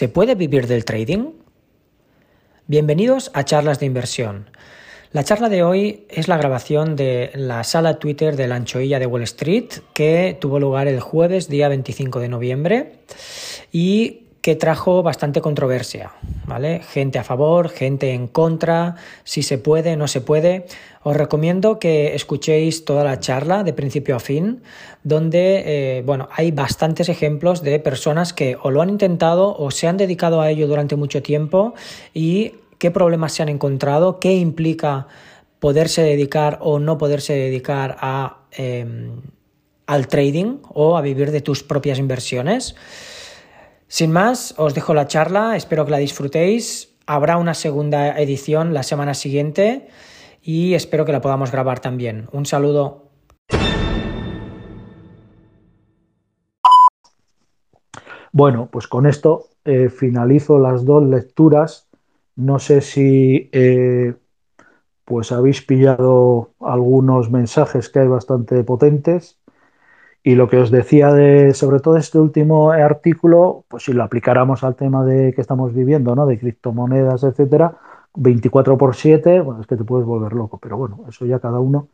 ¿Se puede vivir del trading? Bienvenidos a Charlas de Inversión. La charla de hoy es la grabación de la sala Twitter de la Anchoilla de Wall Street que tuvo lugar el jueves día 25 de noviembre y que trajo bastante controversia, ¿vale? Gente a favor, gente en contra, si se puede, no se puede. Os recomiendo que escuchéis toda la charla de principio a fin, donde, eh, bueno, hay bastantes ejemplos de personas que o lo han intentado o se han dedicado a ello durante mucho tiempo y qué problemas se han encontrado, qué implica poderse dedicar o no poderse dedicar a, em, al trading o a vivir de tus propias inversiones. Sin más, os dejo la charla, espero que la disfrutéis. Habrá una segunda edición la semana siguiente y espero que la podamos grabar también. Un saludo. Bueno, pues con esto eh, finalizo las dos lecturas. No sé si eh, pues habéis pillado algunos mensajes que hay bastante potentes. Y lo que os decía de, sobre todo este último artículo, pues si lo aplicáramos al tema de que estamos viviendo, ¿no? De criptomonedas, etcétera, 24 por 7, bueno, es que te puedes volver loco, pero bueno, eso ya cada uno.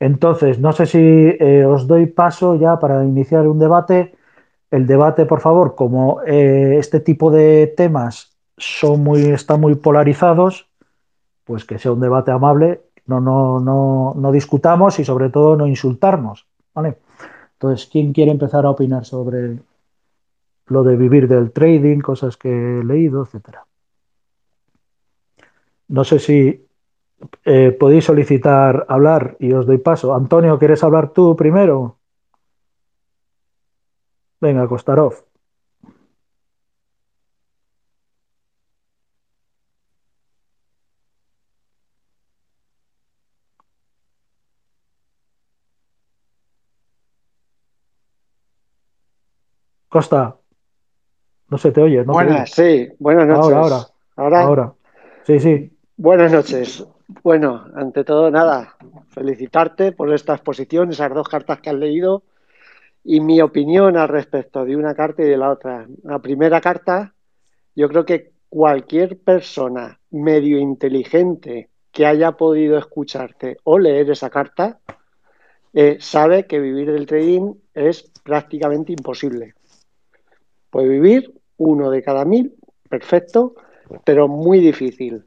Entonces, no sé si eh, os doy paso ya para iniciar un debate. El debate, por favor, como eh, este tipo de temas son muy, están muy polarizados, pues que sea un debate amable, no, no, no, no discutamos y sobre todo no insultarnos. ¿vale? Entonces, ¿quién quiere empezar a opinar sobre lo de vivir del trading, cosas que he leído, etcétera? No sé si eh, podéis solicitar hablar y os doy paso. Antonio, ¿quieres hablar tú primero? Venga, Kostarov. Costa, no se te oye, ¿no? Buenas, sí, buenas noches. Ahora, ahora, ahora. Sí, sí. Buenas noches. Bueno, ante todo, nada, felicitarte por esta exposición, esas dos cartas que has leído y mi opinión al respecto de una carta y de la otra. La primera carta, yo creo que cualquier persona medio inteligente que haya podido escucharte o leer esa carta eh, sabe que vivir del trading es prácticamente imposible. Puede vivir uno de cada mil, perfecto, pero muy difícil.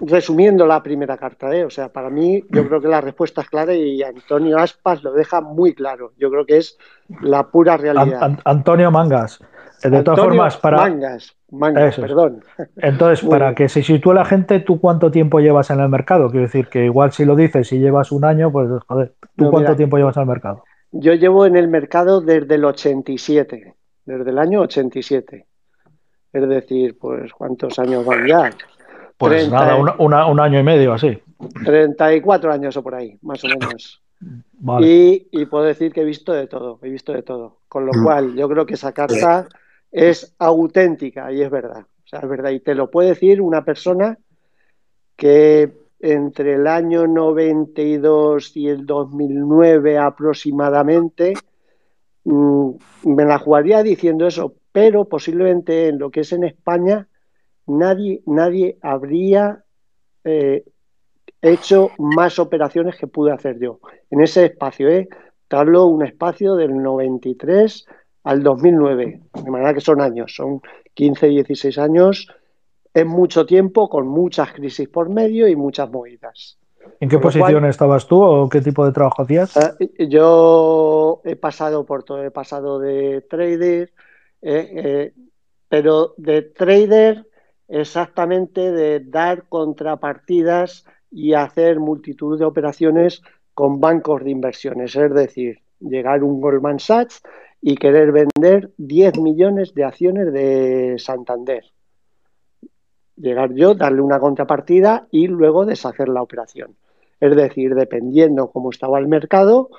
Resumiendo la primera carta, ¿eh? o sea, para mí yo creo que la respuesta es clara y Antonio Aspas lo deja muy claro. Yo creo que es la pura realidad. Antonio Mangas. De todas formas, para. Mangas, Mangas, perdón. Entonces, para que se sitúe la gente, ¿tú cuánto tiempo llevas en el mercado? Quiero decir que igual si lo dices y llevas un año, pues joder, ¿tú cuánto tiempo llevas en el mercado? Yo llevo en el mercado desde el 87 desde el año 87. Es decir, pues, ¿cuántos años van ya? Pues nada, un año y medio así. 34 años o por ahí, más o menos. Y, puedo decir que he visto de todo, he visto de todo. Con lo mm. cual, yo creo que esa carta es auténtica y es verdad. O sea, es verdad. Y te lo puede decir una persona que entre el año 92 y el 2009 aproximadamente me la jugaría diciendo eso, pero posiblemente en lo que es en España nadie, nadie habría eh, hecho más operaciones que pude hacer yo. En ese espacio, ¿eh? Te hablo un espacio del 93 al 2009, de manera que son años, son 15, 16 años, es mucho tiempo, con muchas crisis por medio y muchas movidas. ¿En qué posición estabas tú o qué tipo de trabajo hacías? Eh, yo he pasado por todo, he pasado de trader, eh, eh, pero de trader exactamente de dar contrapartidas y hacer multitud de operaciones con bancos de inversiones, es decir, llegar un Goldman Sachs y querer vender 10 millones de acciones de Santander llegar yo, darle una contrapartida y luego deshacer la operación. Es decir, dependiendo cómo estaba el mercado,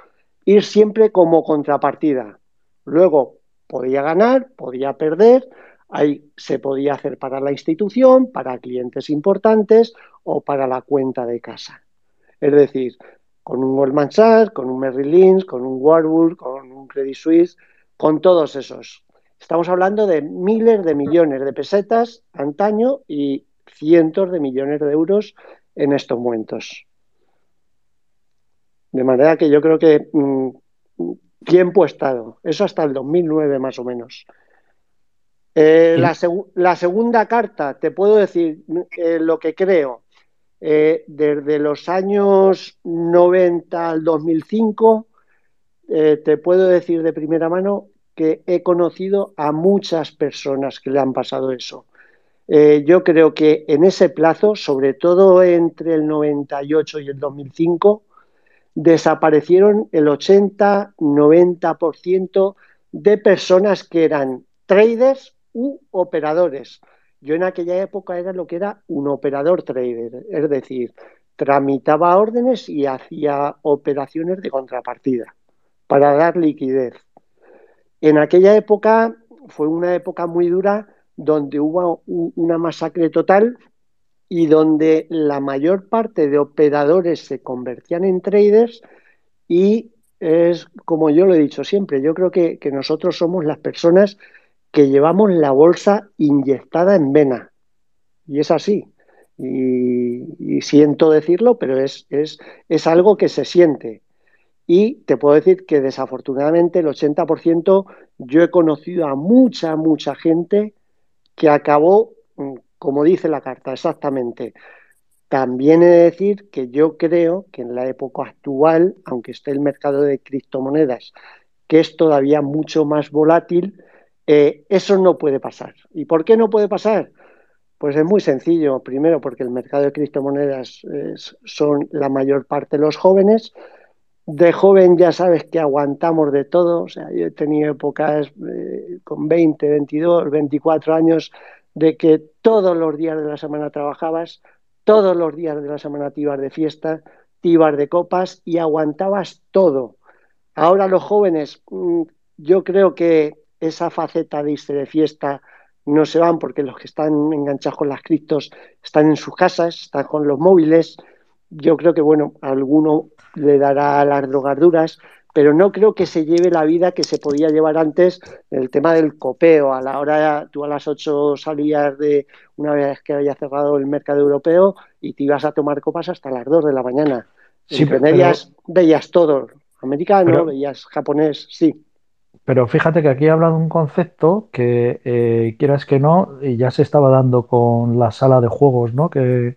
ir siempre como contrapartida. Luego podía ganar, podía perder, ahí se podía hacer para la institución, para clientes importantes o para la cuenta de casa. Es decir, con un Goldman Sachs, con un Merrill Lynch, con un Warburg, con un Credit Suisse, con todos esos. Estamos hablando de miles de millones de pesetas antaño y cientos de millones de euros en estos momentos. De manera que yo creo que mm, tiempo ha estado, eso hasta el 2009 más o menos. Eh, la, segunda carta, te puedo decir eh, lo que creo. Eh, desde los años 90 al 2005, te puedo decir de primera mano que he conocido a muchas personas que le han pasado eso. yo creo que en ese plazo, sobre todo entre el 98 y el 2005, desaparecieron el 80-90% de personas que eran traders u operadores. Yo en aquella época era lo que era un operador trader, es decir, tramitaba órdenes y hacía operaciones de contrapartida para dar liquidez. En aquella época fue una época muy dura donde hubo una masacre total y donde la mayor parte de operadores se convertían en traders y es como yo lo he dicho siempre, yo creo que, que nosotros somos las personas que llevamos la bolsa inyectada en vena. Y es así. Y, siento decirlo, pero es, es, es, algo que se siente. Y te puedo decir que desafortunadamente el 80% yo he conocido a mucha, mucha gente que acabó, mm, como dice la carta, exactamente. También he de decir que yo creo que en la época actual, aunque esté el mercado de criptomonedas, que es todavía mucho más volátil, eh, eso no puede pasar. ¿Y por qué no puede pasar? Pues es muy sencillo. Primero, porque el mercado de criptomonedas son la mayor parte los jóvenes. De joven ya sabes que aguantamos de todo. O sea, yo he tenido épocas eh, con 20, 22, 24 años de que todos los días de la semana trabajabas, todos los días de la semana te ibas de fiesta, te ibas de copas y aguantabas todo. Ahora los jóvenes, mm, yo creo que esa faceta de irse de fiesta no se van porque los que están enganchados con las criptos están en sus casas, están con los móviles. Yo creo que, bueno, alguno le dará las drogaduras, pero no creo que se lleve la vida que se podía llevar antes el tema del copeo. A la hora, tú a las 8 salías de una vez que había cerrado el mercado europeo y te ibas a tomar copas hasta las 2 de la mañana. Sí, Entre medias veías todo, americano, veías japonés, sí. Pero fíjate que aquí habla de un concepto que, eh, quieras que no, ya se estaba dando con la sala de juegos, ¿no? Que,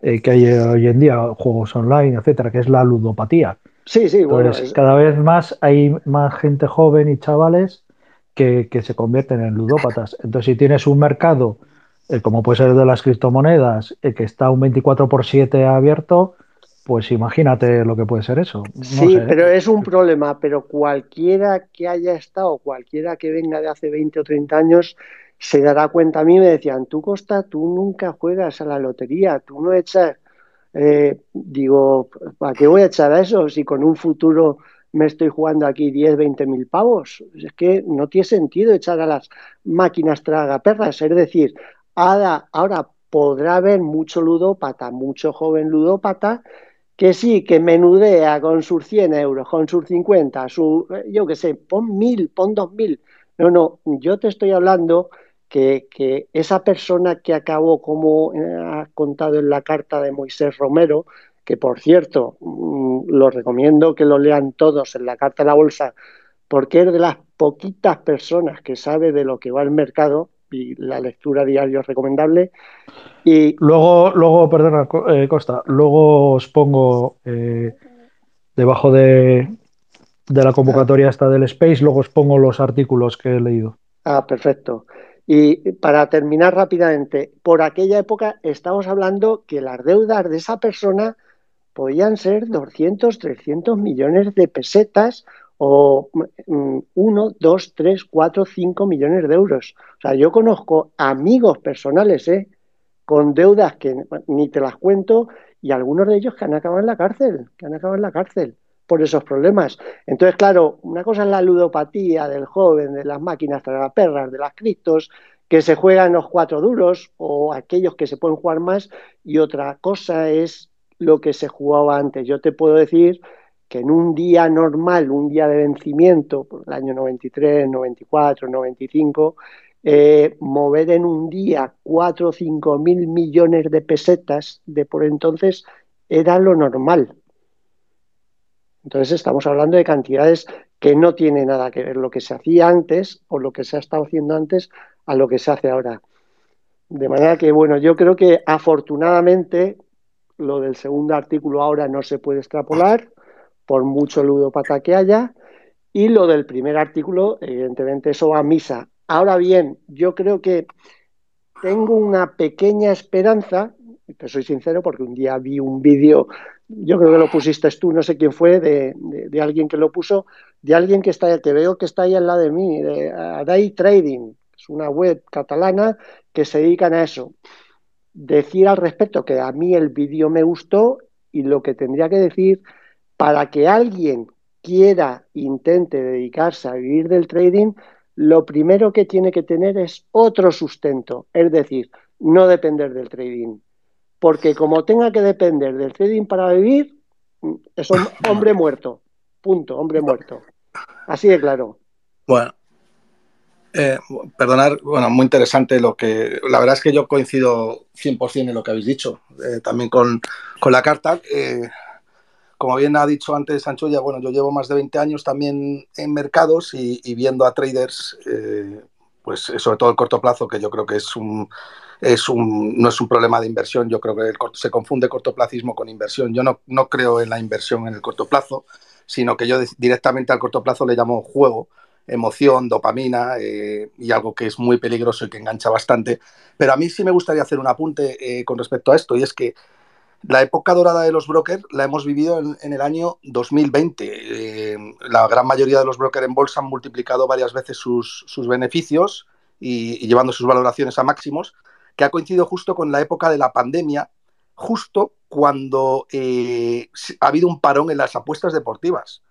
eh, que hay hoy en día, juegos online, etcétera, que es la ludopatía. Sí, sí, bueno. Cada vez más hay más gente joven y chavales que, se convierten en ludópatas. Entonces, si tienes un mercado, eh, como puede ser el de las criptomonedas, que está un 24 por 7 abierto, pues imagínate lo que puede ser eso. sí, pero es un problema, pero cualquiera que haya estado, cualquiera que venga de hace 20 o 30 años, se dará cuenta. A mí me decían, tú Costa, tú nunca juegas a la lotería, tú no echas... Eh, digo, ¿para qué voy a echar a eso si con un futuro me estoy jugando aquí 10, 20 mil pavos? Es que no tiene sentido echar a las máquinas tragaperras. Es decir, ahora, ahora podrá haber mucho ludópata, mucho joven ludópata, que sí, que menudea con sus 100 euros, con sus 50, su, yo qué sé, pon mil, pon dos mil. No, no, yo te estoy hablando que, esa persona que acabó, como eh, ha contado en la carta de Moisés Romero, que por cierto, mm, lo recomiendo que lo lean todos en la carta de la bolsa, porque es de las poquitas personas que sabe de lo que va el mercado y la lectura diaria es recomendable. Y luego, luego, perdona, eh, Costa, luego os pongo eh, debajo de, de, la convocatoria esta del Space, luego os pongo los artículos que he leído. Ah, perfecto. Y para terminar rápidamente, por aquella época estamos hablando que las deudas de esa persona podían ser 200, 300 millones de pesetas o 1, 2, 3, 4, 5 millones de euros. O sea, yo conozco amigos personales, ¿eh? con deudas que ni te las cuento y algunos de ellos que han acabado en la cárcel, que han acabado en la cárcel por esos problemas. Entonces, claro, una cosa es la ludopatía del joven, de las máquinas perras, de las criptos, que se juegan los cuatro duros o aquellos que se pueden jugar más, y otra cosa es lo que se jugaba antes. Yo te puedo decir que en un día normal, un día de vencimiento, por el año 93, 94, 95, mover en un día 4 o 5 mil millones de pesetas de por entonces era lo normal. Entonces estamos hablando de cantidades que no tienen nada que ver lo que se hacía antes o lo que se ha estado haciendo antes a lo que se hace ahora. De manera que, bueno, yo creo que afortunadamente lo del segundo artículo ahora no se puede extrapolar, por mucho ludopata que haya, y lo del primer artículo, evidentemente, eso va a misa. Ahora bien, yo creo que tengo una pequeña esperanza, te soy sincero porque un día vi un vídeo, yo creo que lo pusiste tú, no sé quién fue, de, alguien que lo puso, de alguien que está, que veo que está ahí al lado de mí, de Day Trading, es una web catalana que se dedican a eso decir al respecto que a mí el vídeo me gustó y lo que tendría que decir para que alguien quiera, intente dedicarse a vivir del trading, lo primero que tiene que tener es otro sustento, es decir, no depender del trading. Porque como tenga que depender del trading para vivir, es hombre muerto. Punto, hombre muerto. Así de claro. Bueno, eh, perdonar, bueno, muy interesante lo que. La verdad es que yo coincido 100% en lo que habéis dicho, eh, también con, la carta. Eh, como bien ha dicho antes Sancho, ya bueno, yo llevo más de 20 años también en mercados y, viendo a traders, pues sobre todo el corto plazo, que yo creo que es un, es un, no es un problema de inversión, yo creo que se confunde cortoplacismo con inversión. Yo no, no creo en la inversión en el corto plazo, sino que yo directamente al corto plazo le llamo juego emoción, dopamina eh, y algo que es muy peligroso y que engancha bastante. Pero a mí sí me gustaría hacer un apunte eh, con respecto a esto y es que la época dorada de los brokers la hemos vivido en, el año 2020. Eh, la gran mayoría de los brokers en bolsa han multiplicado varias veces sus, beneficios y, llevando sus valoraciones a máximos, que ha coincidido justo con la época de la pandemia, justo cuando ha habido un parón en las apuestas deportivas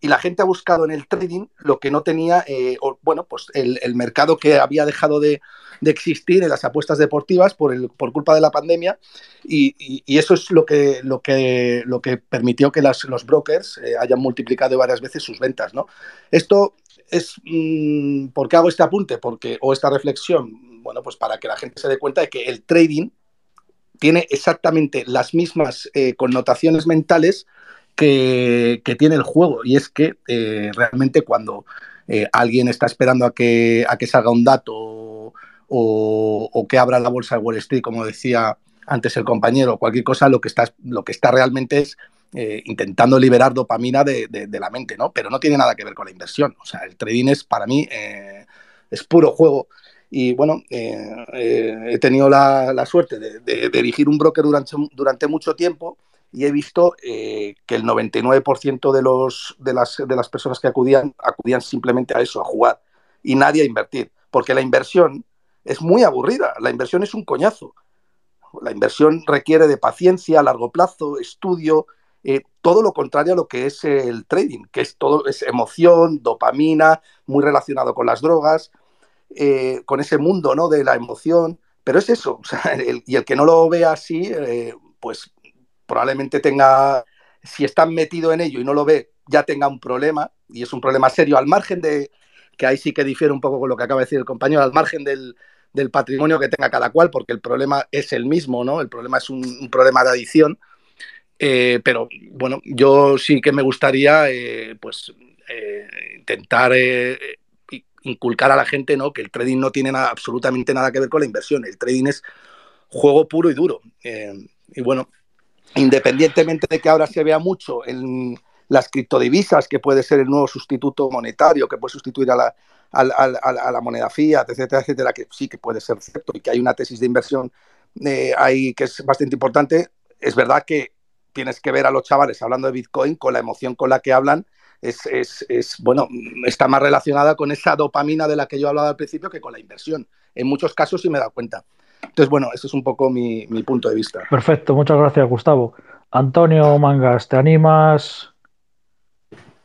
y la gente ha buscado en el trading lo que no tenía, eh, bueno, pues el, mercado que había dejado de, existir en las apuestas deportivas por, el, por culpa de la pandemia y, eso es lo que, lo que, lo que permitió que los brokers eh, hayan multiplicado varias veces sus ventas, ¿no? Esto es, mm, ¿por qué hago este apunte? Porque, o esta reflexión, bueno, pues para que la gente se dé cuenta de que el trading tiene exactamente las mismas eh, connotaciones mentales que, tiene el juego y es que eh, realmente cuando eh, alguien está esperando a que, a que salga un dato o, que abra la bolsa de Wall Street, como decía antes el compañero, cualquier cosa, lo que está, lo que está realmente es eh, intentando liberar dopamina de, la mente, ¿no? Pero no tiene nada que ver con la inversión. O sea, el trading es para mí es puro juego. Y bueno, he tenido la, suerte de, dirigir un broker durante, durante mucho tiempo y he visto eh, que el 99% de, los, de, las, de las personas que acudían acudían simplemente a eso, a jugar, y nadie a invertir, porque la inversión es muy aburrida, la inversión es un coñazo. La inversión requiere de paciencia largo plazo, estudio, eh, todo lo contrario a lo que es el trading, que es todo es emoción, dopamina, muy relacionado con las drogas, eh, con ese mundo ¿no? de la emoción. Pero es eso, y el que no lo vea así, pues probablemente tenga, si está metido en ello y no lo ve, ya tenga un problema, y es un problema serio, al margen de, que ahí sí que difiere un poco con lo que acaba de decir el compañero, al margen del, patrimonio que tenga cada cual, porque el problema es el mismo, ¿no? El problema es un, problema de adicción. Eh, pero bueno, yo sí que me gustaría eh, pues eh, intentar inculcar a la gente ¿no? que el trading no tiene absolutamente nada que ver con la inversión. El trading es juego puro y duro. y bueno, independientemente de que ahora se vea mucho en las criptodivisas, que puede ser el nuevo sustituto monetario, que puede sustituir a la, a, la moneda fiat, etcétera, etcétera, que sí que puede ser cierto y que hay una tesis de inversión eh, ahí que es bastante importante, es verdad que tienes que ver a los chavales hablando de Bitcoin con la emoción con la que hablan. Es, es, es, bueno, está más relacionada con esa dopamina de la que yo hablaba al principio que con la inversión. En muchos casos sí me he dado cuenta. Entonces, bueno, ese es un poco mi, punto de vista. Perfecto, muchas gracias, Gustavo. Antonio Mangas, ¿te animas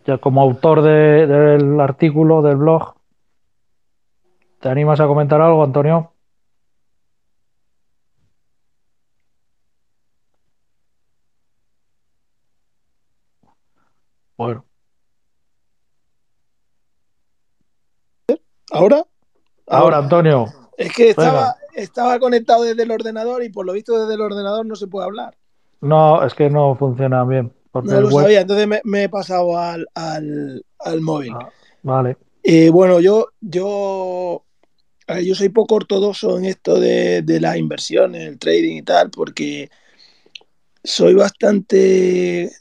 ya como autor del artículo del blog? ¿Te animas a comentar algo, Antonio? Bueno. ¿Ahora? Ahora, Antonio. Es que estaba, estaba conectado desde el ordenador y por lo visto desde el ordenador no se puede hablar. No, es que no funciona bien. no lo sabía, entonces me, he pasado al, móvil. Ah, vale. Eh, bueno, yo, yo, yo soy poco ortodoxo en esto de, de las inversiones, el trading y tal, porque soy bastante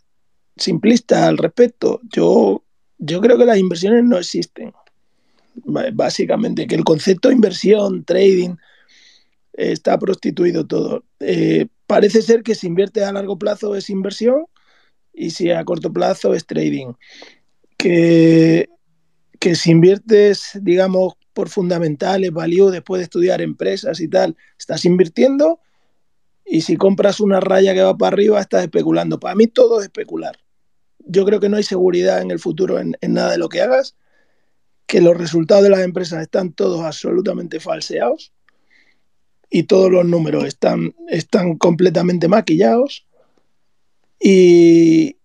simplista al respecto. Yo, yo creo que las inversiones no existen. Básicamente, que el concepto de inversión, trading, está prostituido todo. Eh, parece ser que si invierte a largo plazo es inversión y si a corto plazo es trading. Que, si inviertes, digamos, por fundamentales, value, después de estudiar empresas y tal, estás invirtiendo y si compras una raya que va para arriba, estás especulando. Para mí todo es especular. Yo creo que no hay seguridad en el futuro en, en nada de lo que hagas, que los resultados de las empresas están todos absolutamente falseados y todos los números están, están completamente maquillados. Y,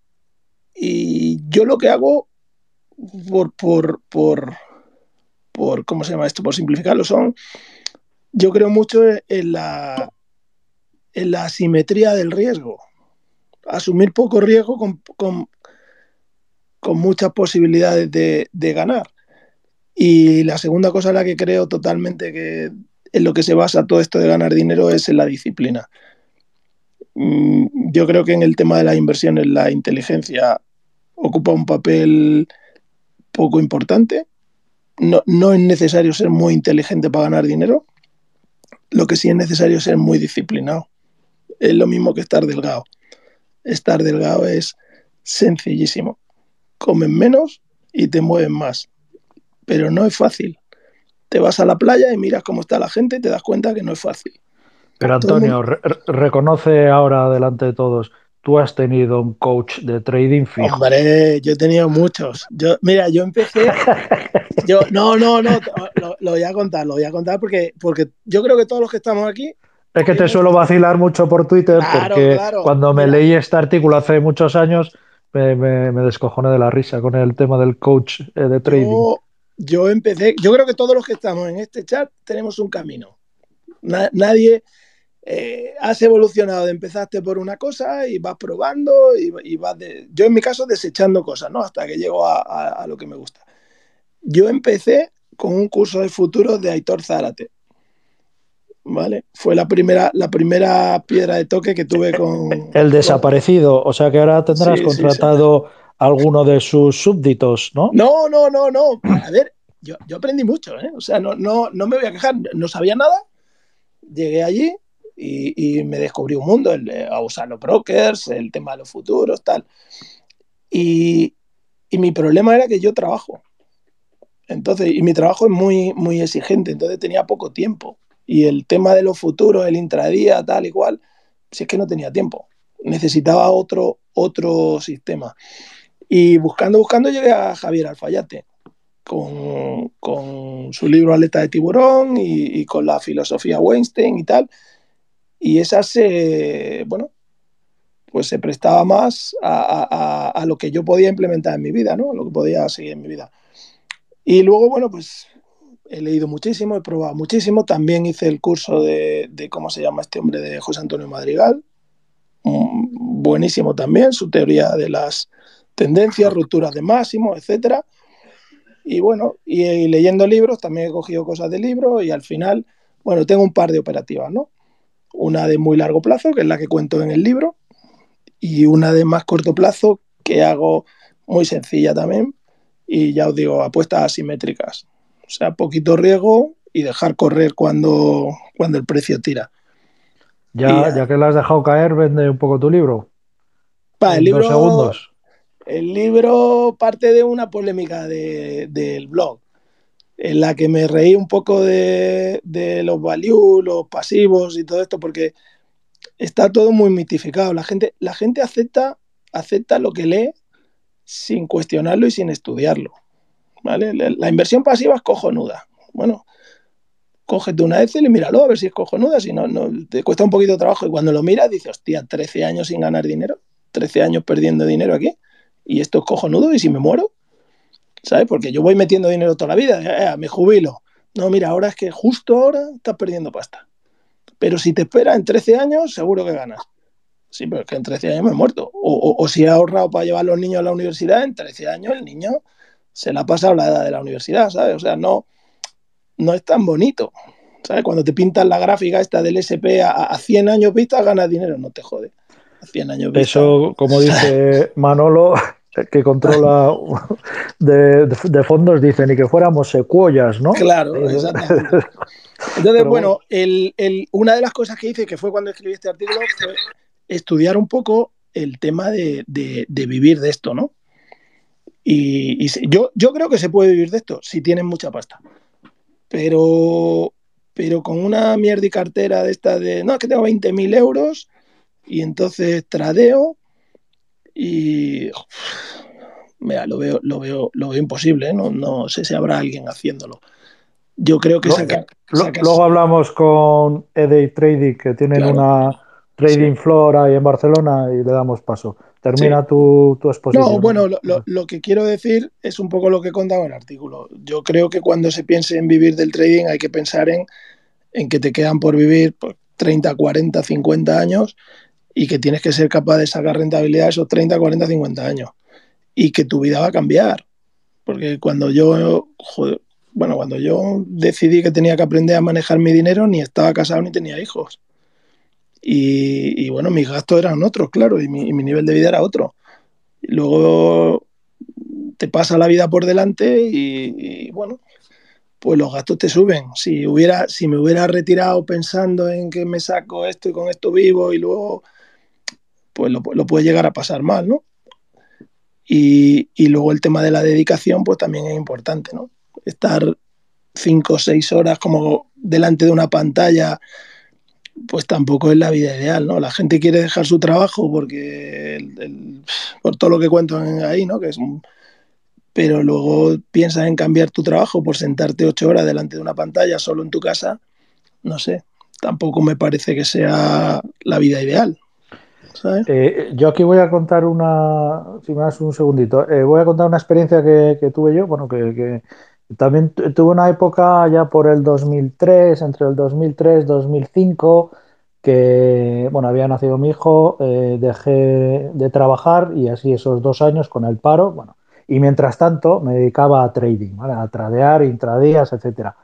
y yo lo que hago, por, por, por, por, ¿cómo se llama esto? Por simplificarlo, son, yo creo mucho en la, en la asimetría del riesgo. Asumir poco riesgo con, con, con muchas posibilidades de, de, ganar. Y la segunda cosa en la que creo totalmente que en lo que se basa todo esto de ganar dinero es en la disciplina. Mm, yo creo que en el tema de las inversiones la inteligencia ocupa un papel poco importante. No, no es necesario ser muy inteligente para ganar dinero. Lo que sí es necesario es ser muy disciplinado. Es lo mismo que estar delgado. Estar delgado es sencillísimo. Comen menos y te mueven más. Pero no es fácil te vas a la playa y miras cómo está la gente y te das cuenta que no es fácil. Pero Antonio, reconoce ahora delante de todos, tú has tenido un coach de trading fijo. Hombre, yo he tenido muchos. Yo, mira, yo empecé. Yo, no, no, no, lo, voy a contar, lo voy a contar porque, porque yo creo que todos los que estamos aquí. Es que te suelo vacilar mucho por Twitter porque cuando me leí este artículo hace muchos años me, me, descojoné de la risa con el tema del coach eh, de trading yo empecé, yo creo que todos los que estamos en este chat tenemos un camino. nadie eh, has evolucionado, empezaste por una cosa y vas probando y, vas, de, yo en mi caso desechando cosas, ¿no? Hasta que llego a, lo que me gusta. Yo empecé con un curso de futuro de Aitor Zárate. ¿Vale? Fue la primera, la primera piedra de toque que tuve con... El desaparecido, o sea que ahora tendrás contratado alguno de sus súbditos, ¿no? No, no, no, no. A ver, yo, aprendí mucho, ¿eh? O sea, no, no, no me voy a quejar, no sabía nada. Llegué allí y, me descubrí un mundo, el, a usar los brokers, el tema de los futuros, tal. Y, y mi problema era que yo trabajo. Entonces, y mi trabajo es muy, muy exigente, entonces tenía poco tiempo. Y el tema de los futuros, el intradía, tal y cual, si es que no tenía tiempo. Necesitaba otro, otro sistema. Y buscando, buscando llegué a Javier Alfayate con, con su libro Aleta de Tiburón y, con la filosofía Weinstein y tal. Y esa se, bueno, pues se prestaba más a, a, lo que yo podía implementar en mi vida, ¿no? Lo que podía seguir en mi vida. Y luego, bueno, pues he leído muchísimo, he probado muchísimo. También hice el curso de, de cómo se llama este hombre, de José Antonio Madrigal. Mm, buenísimo también, su teoría de las tendencias, rupturas de máximo, etcétera. Y bueno, y, leyendo libros, también he cogido cosas de libros y al final, bueno, tengo un par de operativas, ¿no? Una de muy largo plazo, que es la que cuento en el libro, y una de más corto plazo, que hago muy sencilla también, y ya os digo, apuestas asimétricas. O sea, poquito riesgo y dejar correr cuando, cuando el precio tira. Ya, ya que la has dejado caer, vende un poco tu libro. Para el libro, segundos. El libro parte de una polémica del blog, en la que me reí un poco de, los value, los pasivos y todo esto, porque está todo muy mitificado. La gente, la gente acepta, acepta lo que lee sin cuestionarlo y sin estudiarlo. ¿vale? La, inversión pasiva es cojonuda. Bueno, cógete una Excel y míralo a ver si es cojonuda, si no, no, te cuesta un poquito de trabajo y cuando lo miras dices, hostia, 13 años sin ganar dinero, 13 años perdiendo dinero aquí y esto es cojonudo y si me muero, ¿sabes? Porque yo voy metiendo dinero toda la vida, eh, me jubilo. No, mira, ahora es que justo ahora estás perdiendo pasta. Pero si te esperas en 13 años, seguro que ganas. Sí, pero es que en 13 años me he muerto. O, si he ahorrado para llevar a los niños a la universidad, en 13 años el niño se le ha pasado la edad de la universidad, ¿sabes? O sea, no, no es tan bonito. ¿Sabes? Cuando te pintan la gráfica esta del SP a, 100 años vista, ganas dinero, no te jode. A 100 años vista. Eso, como dice Manolo, que controla de, fondos, dicen, y que fuéramos secuoyas, ¿no? Claro, exactamente. Entonces, bueno, una de las cosas que hice, que fue cuando escribí este artículo, fue estudiar un poco el tema de, vivir de esto, ¿no? Y, yo, yo creo que se puede vivir de esto si tienes mucha pasta. Pero, pero con una mierda y cartera de esta de, no, es que tengo 20.000 euros y entonces tradeo y mira, lo veo, lo veo, lo veo imposible, ¿eh? no, no sé si habrá alguien haciéndolo. Yo creo que Luego hablamos con EDI Trading, que tienen una trading floor ahí en Barcelona y le damos paso. Termina tu, exposición. No, bueno, lo, que quiero decir es un poco lo que he contado en el artículo. Yo creo que cuando se piense en vivir del trading hay que pensar en, en que te quedan por vivir 30, 40, 50 años y que tienes que ser capaz de sacar rentabilidad esos 30, 40, 50 años y que tu vida va a cambiar. Porque cuando yo, bueno, cuando yo decidí que tenía que aprender a manejar mi dinero, ni estaba casado ni tenía hijos. Y, bueno, mis gastos eran otros, claro, y mi, nivel de vida era otro. luego te pasa la vida por delante y, bueno, pues los gastos te suben. Si, hubiera, si me hubiera retirado pensando en que me saco esto y con esto vivo y luego, pues lo, puede llegar a pasar mal, ¿no? Y, luego el tema de la dedicación, pues también es importante, ¿no? Estar cinco o seis horas como delante de una pantalla pues tampoco es la vida ideal, ¿no? La gente quiere dejar su trabajo porque por todo lo que cuento ahí, ¿no? Que es pero luego piensas en cambiar tu trabajo por sentarte ocho horas delante de una pantalla solo en tu casa, no sé, tampoco me parece que sea la vida ideal. Eh, yo aquí voy a contar una, si das un segundito, eh, voy a contar una experiencia que, tuve yo, bueno, que, que también tuve una época ya por el 2003, entre el 2003 y 2005, que bueno, había nacido mi hijo, eh, dejé de trabajar y así esos dos años con el paro, bueno, y mientras tanto me dedicaba a trading, a tradear, intradías, etcétera.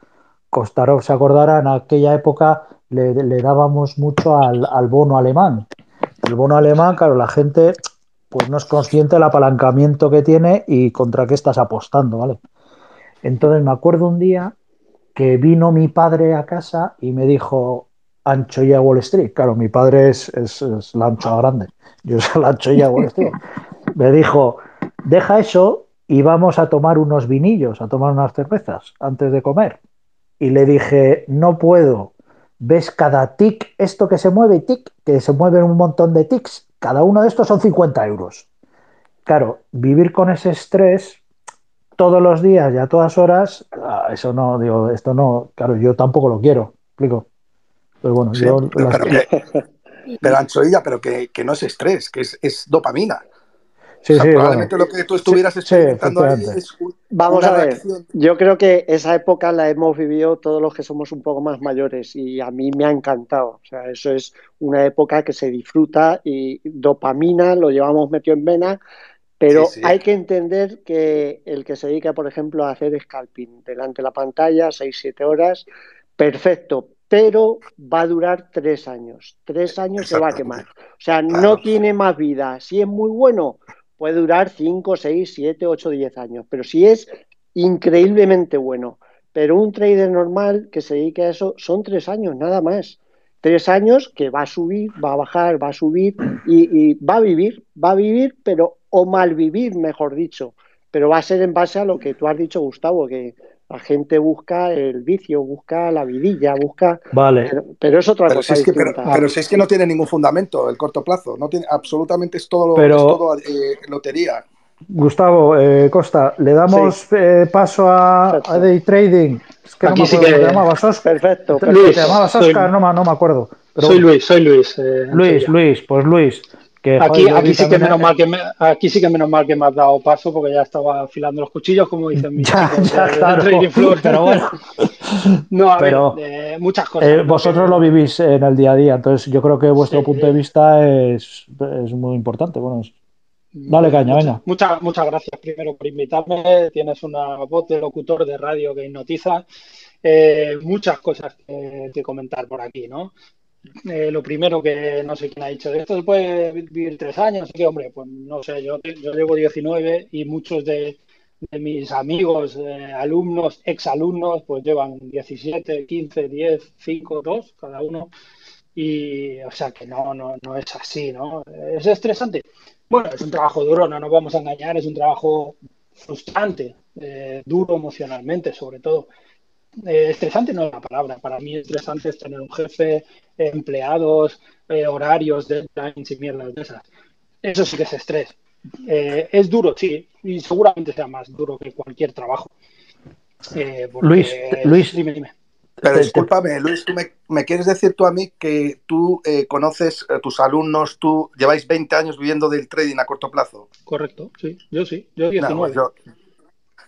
Kostarov se acordará, en aquella época le, dábamos mucho al, al, bono alemán. El bono alemán, claro, la gente pues no es consciente del apalancamiento que tiene y contra qué estás apostando, ¿vale? Entonces me acuerdo un día que vino mi padre a casa y me dijo anchoilla Wall Street. Claro, mi padre es, la anchoa grande, yo soy la anchoilla Wall Street. Me dijo, deja eso y vamos a tomar unos vinillos, a tomar unas cervezas antes de comer. Y le dije, no puedo. ¿Ves cada tic, esto que se mueve, tic, que se mueven un montón de tics? Cada uno de estos son 50 euros. Claro, vivir con ese estrés todos los días y a todas horas, ah, eso no, digo, esto no, claro, yo tampoco lo quiero, explico. Pero bueno, yo... Pero, pero, Anchoilla, pero que, no es estrés, que es, dopamina. Sí, sí, probablemente lo que tú estuvieras experimentando ahí es Vamos a ver, yo creo que esa época la hemos vivido todos los que somos un poco más mayores y a mí me ha encantado. O sea, eso es una época que se disfruta y dopamina lo llevamos metido en vena pero hay que entender que el que se dedica, por ejemplo, a hacer scalping delante de la pantalla, 6-7 horas, perfecto, pero va a durar tres años. Tres años se va a quemar. O sea, no tiene más vida. Si es muy bueno, puede durar 5, 6, 7, 8, 10 años. Pero si es increíblemente bueno, pero un trader normal que se dedique a eso son tres años, nada más. Tres años que va a subir, va a bajar, va a subir y, y va a vivir, va a vivir, pero o malvivir, mejor dicho. Pero va a ser en base a lo que tú has dicho, Gustavo, que la gente busca el vicio, busca la vidilla, busca. Vale. Pero, es otra cosa. pero, si es que no tiene ningún fundamento el corto plazo, no tiene, absolutamente es todo, pero, eh, lotería. Gustavo eh, Costa, le damos eh, paso a, Day Trading. Es que Aquí no me sí que... te llamabas Oscar. Perfecto. Luis, te llamabas Oscar, no, no, me acuerdo. soy Luis, soy Luis. Luis, Luis, pues Luis aquí, aquí, sí que menos mal que me, aquí sí que menos mal que me has dado paso porque ya estaba afilando los cuchillos, como dicen mis ya, claro, pero bueno. no, a pero, ver, eh, muchas cosas. Eh, vosotros lo vivís en el día a día, entonces yo creo que vuestro punto de vista es, es muy importante. Bueno, Dale caña, venga. Muchas, muchas gracias primero por invitarme. Tienes una voz de locutor de radio que hipnotiza. Eh, muchas cosas que, que, comentar por aquí, ¿no? Eh, lo primero que no sé quién ha dicho, de esto se puede vivir tres años, que hombre, pues no sé, yo, yo llevo 19 y muchos de, mis amigos, eh, alumnos, exalumnos, pues llevan 17, 15, 10, 5, 2 cada uno. Y o sea que no, no, no es así, ¿no? ¿Es estresante? Bueno, es un trabajo duro, no nos vamos a engañar, es un trabajo frustrante, eh, duro emocionalmente sobre todo. Eh, estresante no es la palabra. Para mí estresante es tener un jefe, empleados, eh, horarios, deadlines y mierdas de esas. Eso sí que es estrés. Eh, es duro, sí, y seguramente sea más duro que cualquier trabajo. Luis, Luis, dime, dime. Pero discúlpame, Luis, ¿tú me, quieres decir tú a mí que tú conoces a tus alumnos, tú lleváis 20 años viviendo del trading a corto plazo? Correcto, sí, yo sí, yo 19. No, yo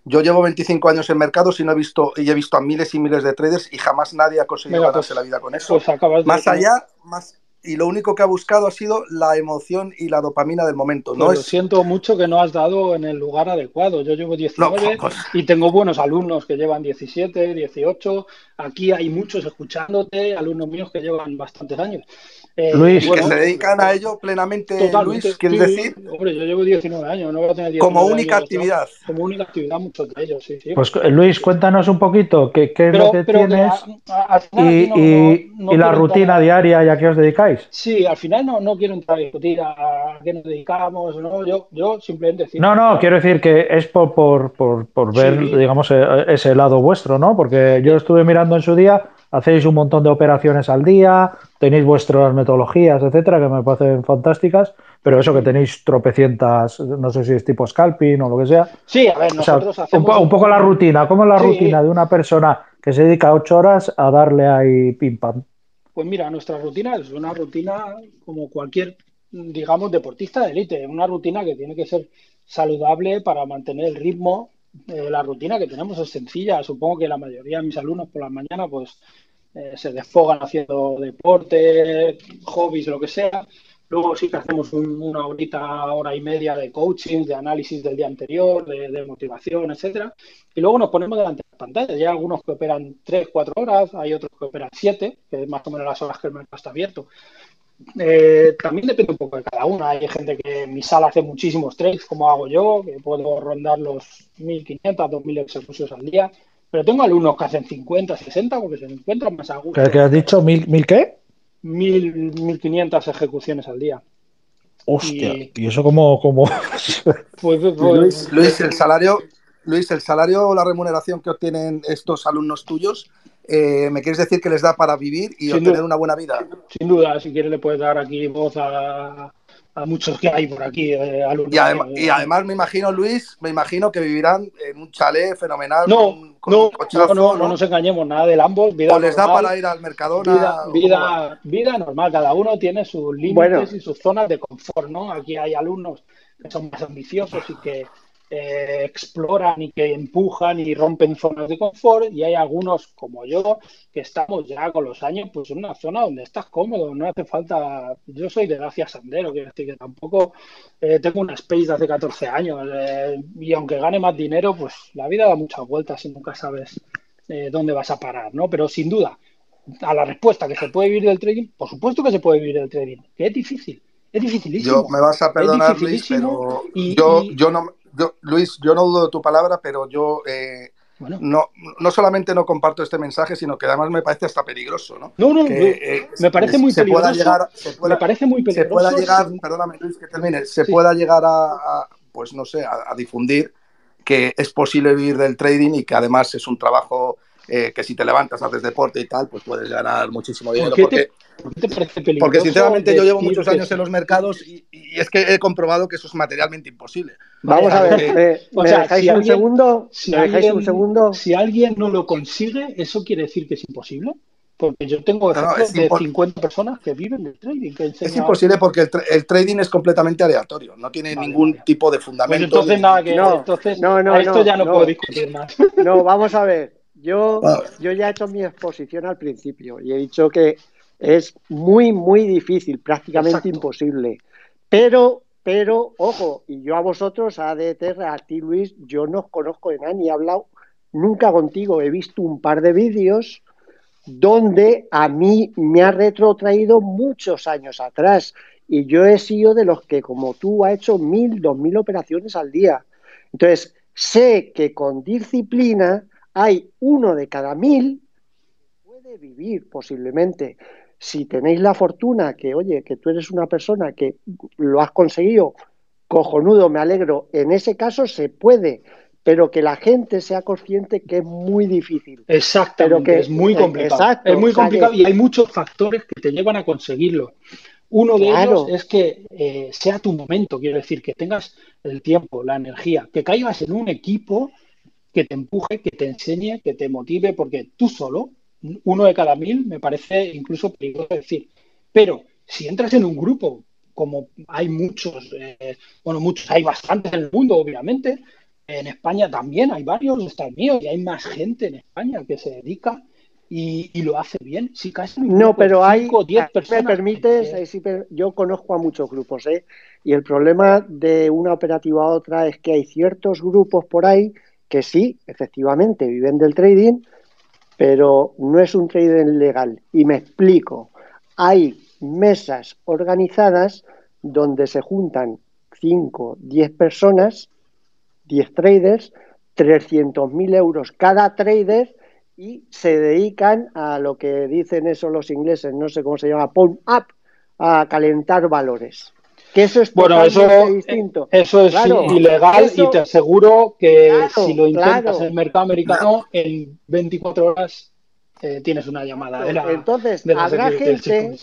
llevo 25 años en mercados y no he visto y he visto a miles y miles de traders y jamás nadie ha conseguido ganarse pues, la vida con eso. Pues más allá, más y lo único que ha buscado ha sido la emoción y la dopamina del momento. No pues siento mucho que no has dado en el lugar adecuado. Yo llevo 19 y tengo buenos alumnos que llevan 17, 18. Aquí hay muchos escuchándote, alumnos míos que llevan bastantes años. Eh, Luis, que se dedican a ello plenamente, Luis, ¿quieres decir? Hombre, yo llevo 19 años, no voy a tener 19 Como única actividad. Como única actividad, muchos de ellos, sí, sí. Pues Luis, cuéntanos un poquito qué, qué es lo que tienes y, la rutina diaria y a qué os dedicáis. Sí, al final no, no quiero entrar a discutir a, qué nos dedicamos, ¿no? Yo, yo simplemente decir. No, no, quiero decir que es por, por, por, por ver, digamos, e, ese lado vuestro, ¿no? Porque yo estuve mirando en su día hacéis un montón de operaciones al día, tenéis vuestras metodologías, etcétera, que me parecen fantásticas, pero eso que tenéis tropecientas, no sé si es tipo scalping o lo que sea. Sí, a ver, nosotros hacemos... Un, poco la rutina, ¿cómo es la rutina de una persona que se dedica ocho horas a darle ahí pim pam? Pues mira, nuestra rutina es una rutina como cualquier, digamos, deportista de élite, una rutina que tiene que ser saludable para mantener el ritmo eh, la rutina que tenemos es sencilla. Supongo que la mayoría de mis alumnos por la mañana pues eh, se desfogan haciendo deporte, hobbies, lo que sea. Luego sí que hacemos una horita, hora y media de coaching, de análisis del día anterior, de, motivación, etcétera. Y luego nos ponemos delante de la pantalla. Hay algunos que operan 3, 4 horas, hay otros que operan 7, que es más o menos las horas que el mercado está abierto. Eh, también depende un poco de cada una. Hay gente que en mi sala hace muchísimos trades, como hago yo, que puedo rondar los 1.500, 2.000 ejecuciones al día. Pero tengo alumnos que hacen 50, 60 porque se encuentran más a gusto. ¿Qué has dicho? ¿Mil, qué? 1.500 ejecuciones al día. Hostia, ¿y, eso como como pues, pues, pues, Luis, el salario, Luis, el salario o la remuneración que obtienen estos alumnos tuyos eh, ¿me quieres decir que les da para vivir y obtener una buena vida? Sin duda, si quieres le puedes dar aquí voz a, muchos que hay por aquí. Eh, y, y, además me imagino, Luis, me imagino que vivirán en un chalet fenomenal. No, no, no, no, nos engañemos, nada del ambos. Vida o les da para ir al Mercadona. Vida, vida, normal, cada uno tiene sus límites y sus zonas de confort, ¿no? Aquí hay alumnos que son más ambiciosos y que eh, exploran y que empujan y rompen zonas de confort y hay algunos como yo que estamos ya con los años pues en una zona donde estás cómodo, no hace falta, yo soy de Dacia Sandero, quiero decir que tampoco eh, tengo una space de hace 14 años eh, y aunque gane más dinero pues la vida da muchas vueltas y nunca sabes dónde vas a parar, ¿no? Pero sin duda, a la respuesta que se puede vivir del trading, por supuesto que se puede vivir del trading, que es difícil. Es dificilísimo. Yo me vas a perdonar, Luis, pero yo, yo no, Luis, yo no dudo de tu palabra, pero yo eh, no, no solamente no comparto este mensaje, sino que además me parece hasta peligroso, ¿no? No, no, eh, me parece muy peligroso. llegar, me parece muy peligroso. Se pueda llegar, perdóname Luis, que termine, se pueda llegar a, pues no sé, a, difundir que es posible vivir del trading y que además es un trabajo eh, que si te levantas, haces deporte y tal, pues puedes ganar muchísimo dinero. porque, te parece peligroso? Porque sinceramente yo llevo muchos años en los mercados y, es que he comprobado que eso es materialmente imposible. Vamos a ver, eh, ¿me, dejáis un segundo? Si alguien, un segundo? Si alguien no lo consigue, ¿eso quiere decir que es imposible? Porque yo tengo ejemplos de 50 personas que viven del trading. es imposible porque el, trading es completamente aleatorio, no tiene ningún tipo de fundamento. Pues entonces, nada, que no, entonces, no, no, esto ya no, puedo discutir más. No, vamos a ver. Yo, yo ya he hecho mi exposición al principio y he dicho que es muy, muy difícil, prácticamente imposible. Pero, pero, ojo, y yo a vosotros, a DTR, a ti Luis, yo no os conozco de nada ni he hablado nunca contigo. He visto un par de vídeos donde a mí me ha retrotraído muchos años atrás. Y yo he sido de los que, como tú, ha hecho mil, dos mil operaciones al día. Entonces, sé que con disciplina hay uno de cada mil que puede vivir posiblemente. Si tenéis la fortuna que, oye, que tú eres una persona que lo has conseguido, cojonudo, me alegro, en ese caso se puede pero que la gente sea consciente que es muy difícil. Exactamente, que, es muy complicado. es muy complicado y hay muchos factores que te llevan a conseguirlo. Uno de ellos es que eh, sea tu momento, quiero decir, que tengas el tiempo, la energía, que caigas en un equipo que te empuje, que te enseñe, que te motive, porque tú solo, uno de cada mil, me parece incluso peligroso decir. Pero si entras en un grupo, como hay muchos, eh, bueno, muchos, hay bastantes en el mundo, obviamente, en España también hay varios, está el mío, y hay más gente en España que se dedica y, lo hace bien. Si casi no, pero hay, 10 personas. Me permites, yo conozco a muchos grupos, ¿eh? y el problema de una operativa a otra es que hay ciertos grupos por ahí que sí, efectivamente, viven del trading, pero no es un trading legal. Y me explico. Hay mesas organizadas donde se juntan 5, 10 personas 10 traders, 300.000 euros cada trader y se dedican a lo que dicen eso los ingleses, no sé cómo se llama, pump up, a calentar valores. Que eso es bueno, eso, distinto. Eso es ilegal y te aseguro que si lo intentas en el mercado americano, en 24 horas eh, tienes una llamada. Entonces, habrá gente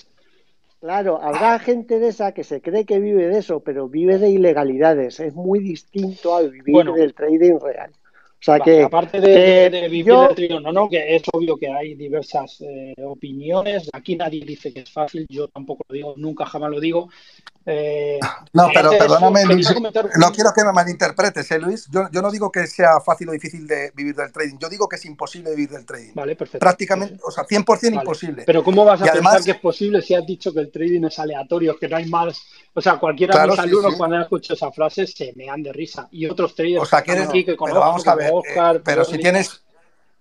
Claro, habrá gente de esa que se cree que vive de eso, pero vive de ilegalidades. Es muy distinto al vivir del trading real. O sea que. Aparte de, vivir del trading, no, no, que es obvio que hay diversas eh, opiniones. Aquí nadie dice que es fácil, yo tampoco lo digo, nunca jamás lo digo. Eh, no, pero perdóname, Luis, no quiero que me malinterpretes, ¿eh, Luis? Yo, no digo que sea fácil o difícil de vivir del trading, yo digo que es imposible vivir del trading. Vale, perfecto. Prácticamente, o sea, 100% imposible. Pero ¿cómo vas a pensar que es posible si has dicho que el trading es aleatorio, que no hay más? O sea, cualquiera de mis alumnos cuando han escuchado esa frase se me han de risa. Y otros traders o sea, que aquí que conozco, vamos a ver, Oscar, eh, pero si tienes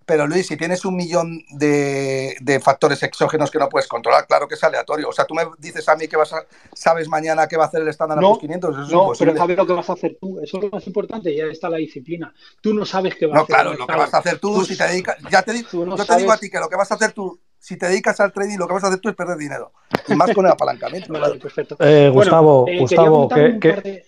pero Luis, si tienes un millón de, factores exógenos que no puedes controlar, claro que es aleatorio. O sea, tú me dices a mí que vas a, sabes mañana qué va a hacer el estándar no, 500. Eso no, pero sabes lo que vas a hacer tú. Eso es lo más importante y ahí está la disciplina. Tú no sabes qué va a hacer. No, claro, lo que vas a hacer tú, si te dedicas. Ya te, no yo te digo a ti que lo que vas a hacer tú, si te dedicas al trading, lo que vas a hacer tú es perder dinero. Y más con el apalancamiento. perfecto. Eh, Gustavo, eh, Gustavo, que.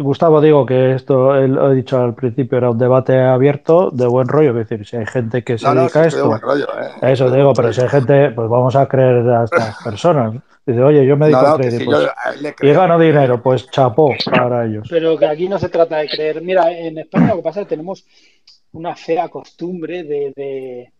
Gustavo, digo que esto, lo he dicho al principio, era un debate abierto de buen rollo. Es decir, si hay gente que se dedica a esto, ¿eh? eso digo, pero si hay gente, pues vamos a creer a estas personas. Dice, oye, yo me dedico a trading pues, y gano dinero, pues chapó para ellos. Pero que aquí no se trata de creer. Mira, en España lo que pasa es que tenemos una fea costumbre de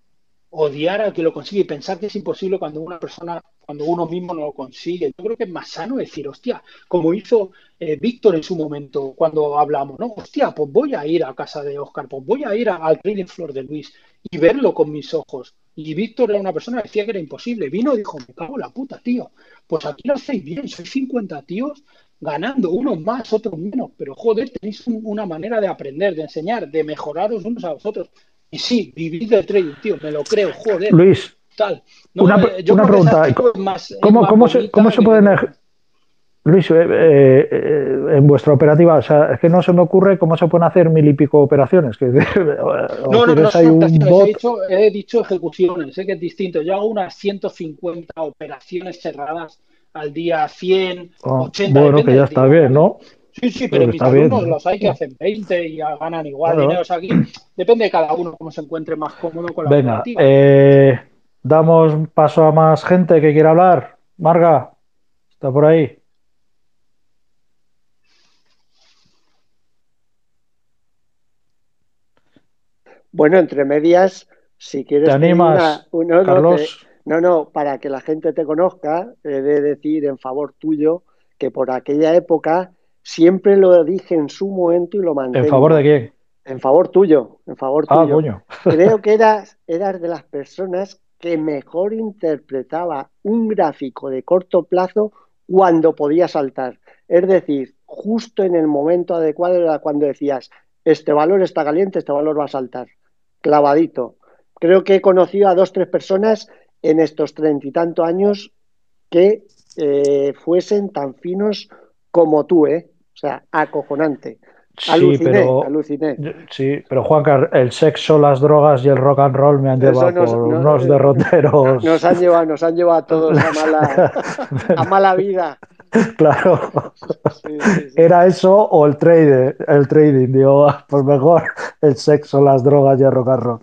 odiar al que lo consigue y pensar que es imposible cuando una persona, cuando uno mismo no lo consigue. Yo creo que es más sano decir, hostia, como hizo eh, Víctor en su momento cuando hablamos, ¿no? Hostia, pues voy a ir a casa de Oscar, pues voy a ir al Trading Floor de Luis y verlo con mis ojos. Y Víctor era una persona que decía que era imposible. Vino y dijo, me cago en la puta, tío. Pues aquí lo hacéis bien, sois 50 tíos ganando, unos más, otros menos, pero joder, tenéis una manera de aprender, de enseñar, de mejoraros unos a vosotros. Y sí, vivir del trading, tío, me lo creo, joder. Luis, tal. una, eh, pregunta. ¿Cómo, cómo, se, ¿Cómo se pueden... Luis, eh, eh, en vuestra operativa, o sea, es que no se me ocurre cómo se pueden hacer mil y pico operaciones. Que, no, no, no, He, dicho, he, dicho, ejecuciones, sé que es distinto. Yo hago unas 150 operaciones cerradas al día, 100, 80. Ah, bueno, que ya está bien, ¿no? Sí, sí, pero mis alumnos los hay que hacen 20 y ganan igual dinero. aquí depende de cada uno cómo se encuentre más cómodo con la Venga, eh, damos paso a más gente que quiera hablar. Marga, está por ahí. Bueno, entre medias, si quieres... ¿Te animas, Carlos? no, no, para que la gente te conozca, he de decir en favor tuyo que por aquella época siempre lo dije en su momento y lo mantengo. ¿En favor de qué? En favor tuyo, en favor ah, tuyo. Coño. Creo que eras, eras de las personas que mejor interpretaba un gráfico de corto plazo cuando podía saltar. Es decir, justo en el momento adecuado era cuando decías, este valor está caliente, este valor va a saltar. Clavadito. Creo que he conocido a dos, tres personas en estos treinta y tantos años que eh, fuesen tan finos como tú, ¿eh? O sea, acojonante. Aluciné, sí, pero, aluciné. Sí, pero Juan, el sexo, las drogas y el rock and roll me han llevado por unos eh, derroteros. Nos han llevado, nos han llevado a todos a mala, a mala vida. Claro. Era eso o el trading, el trading, digo, pues mejor el sexo, las drogas y el rock and roll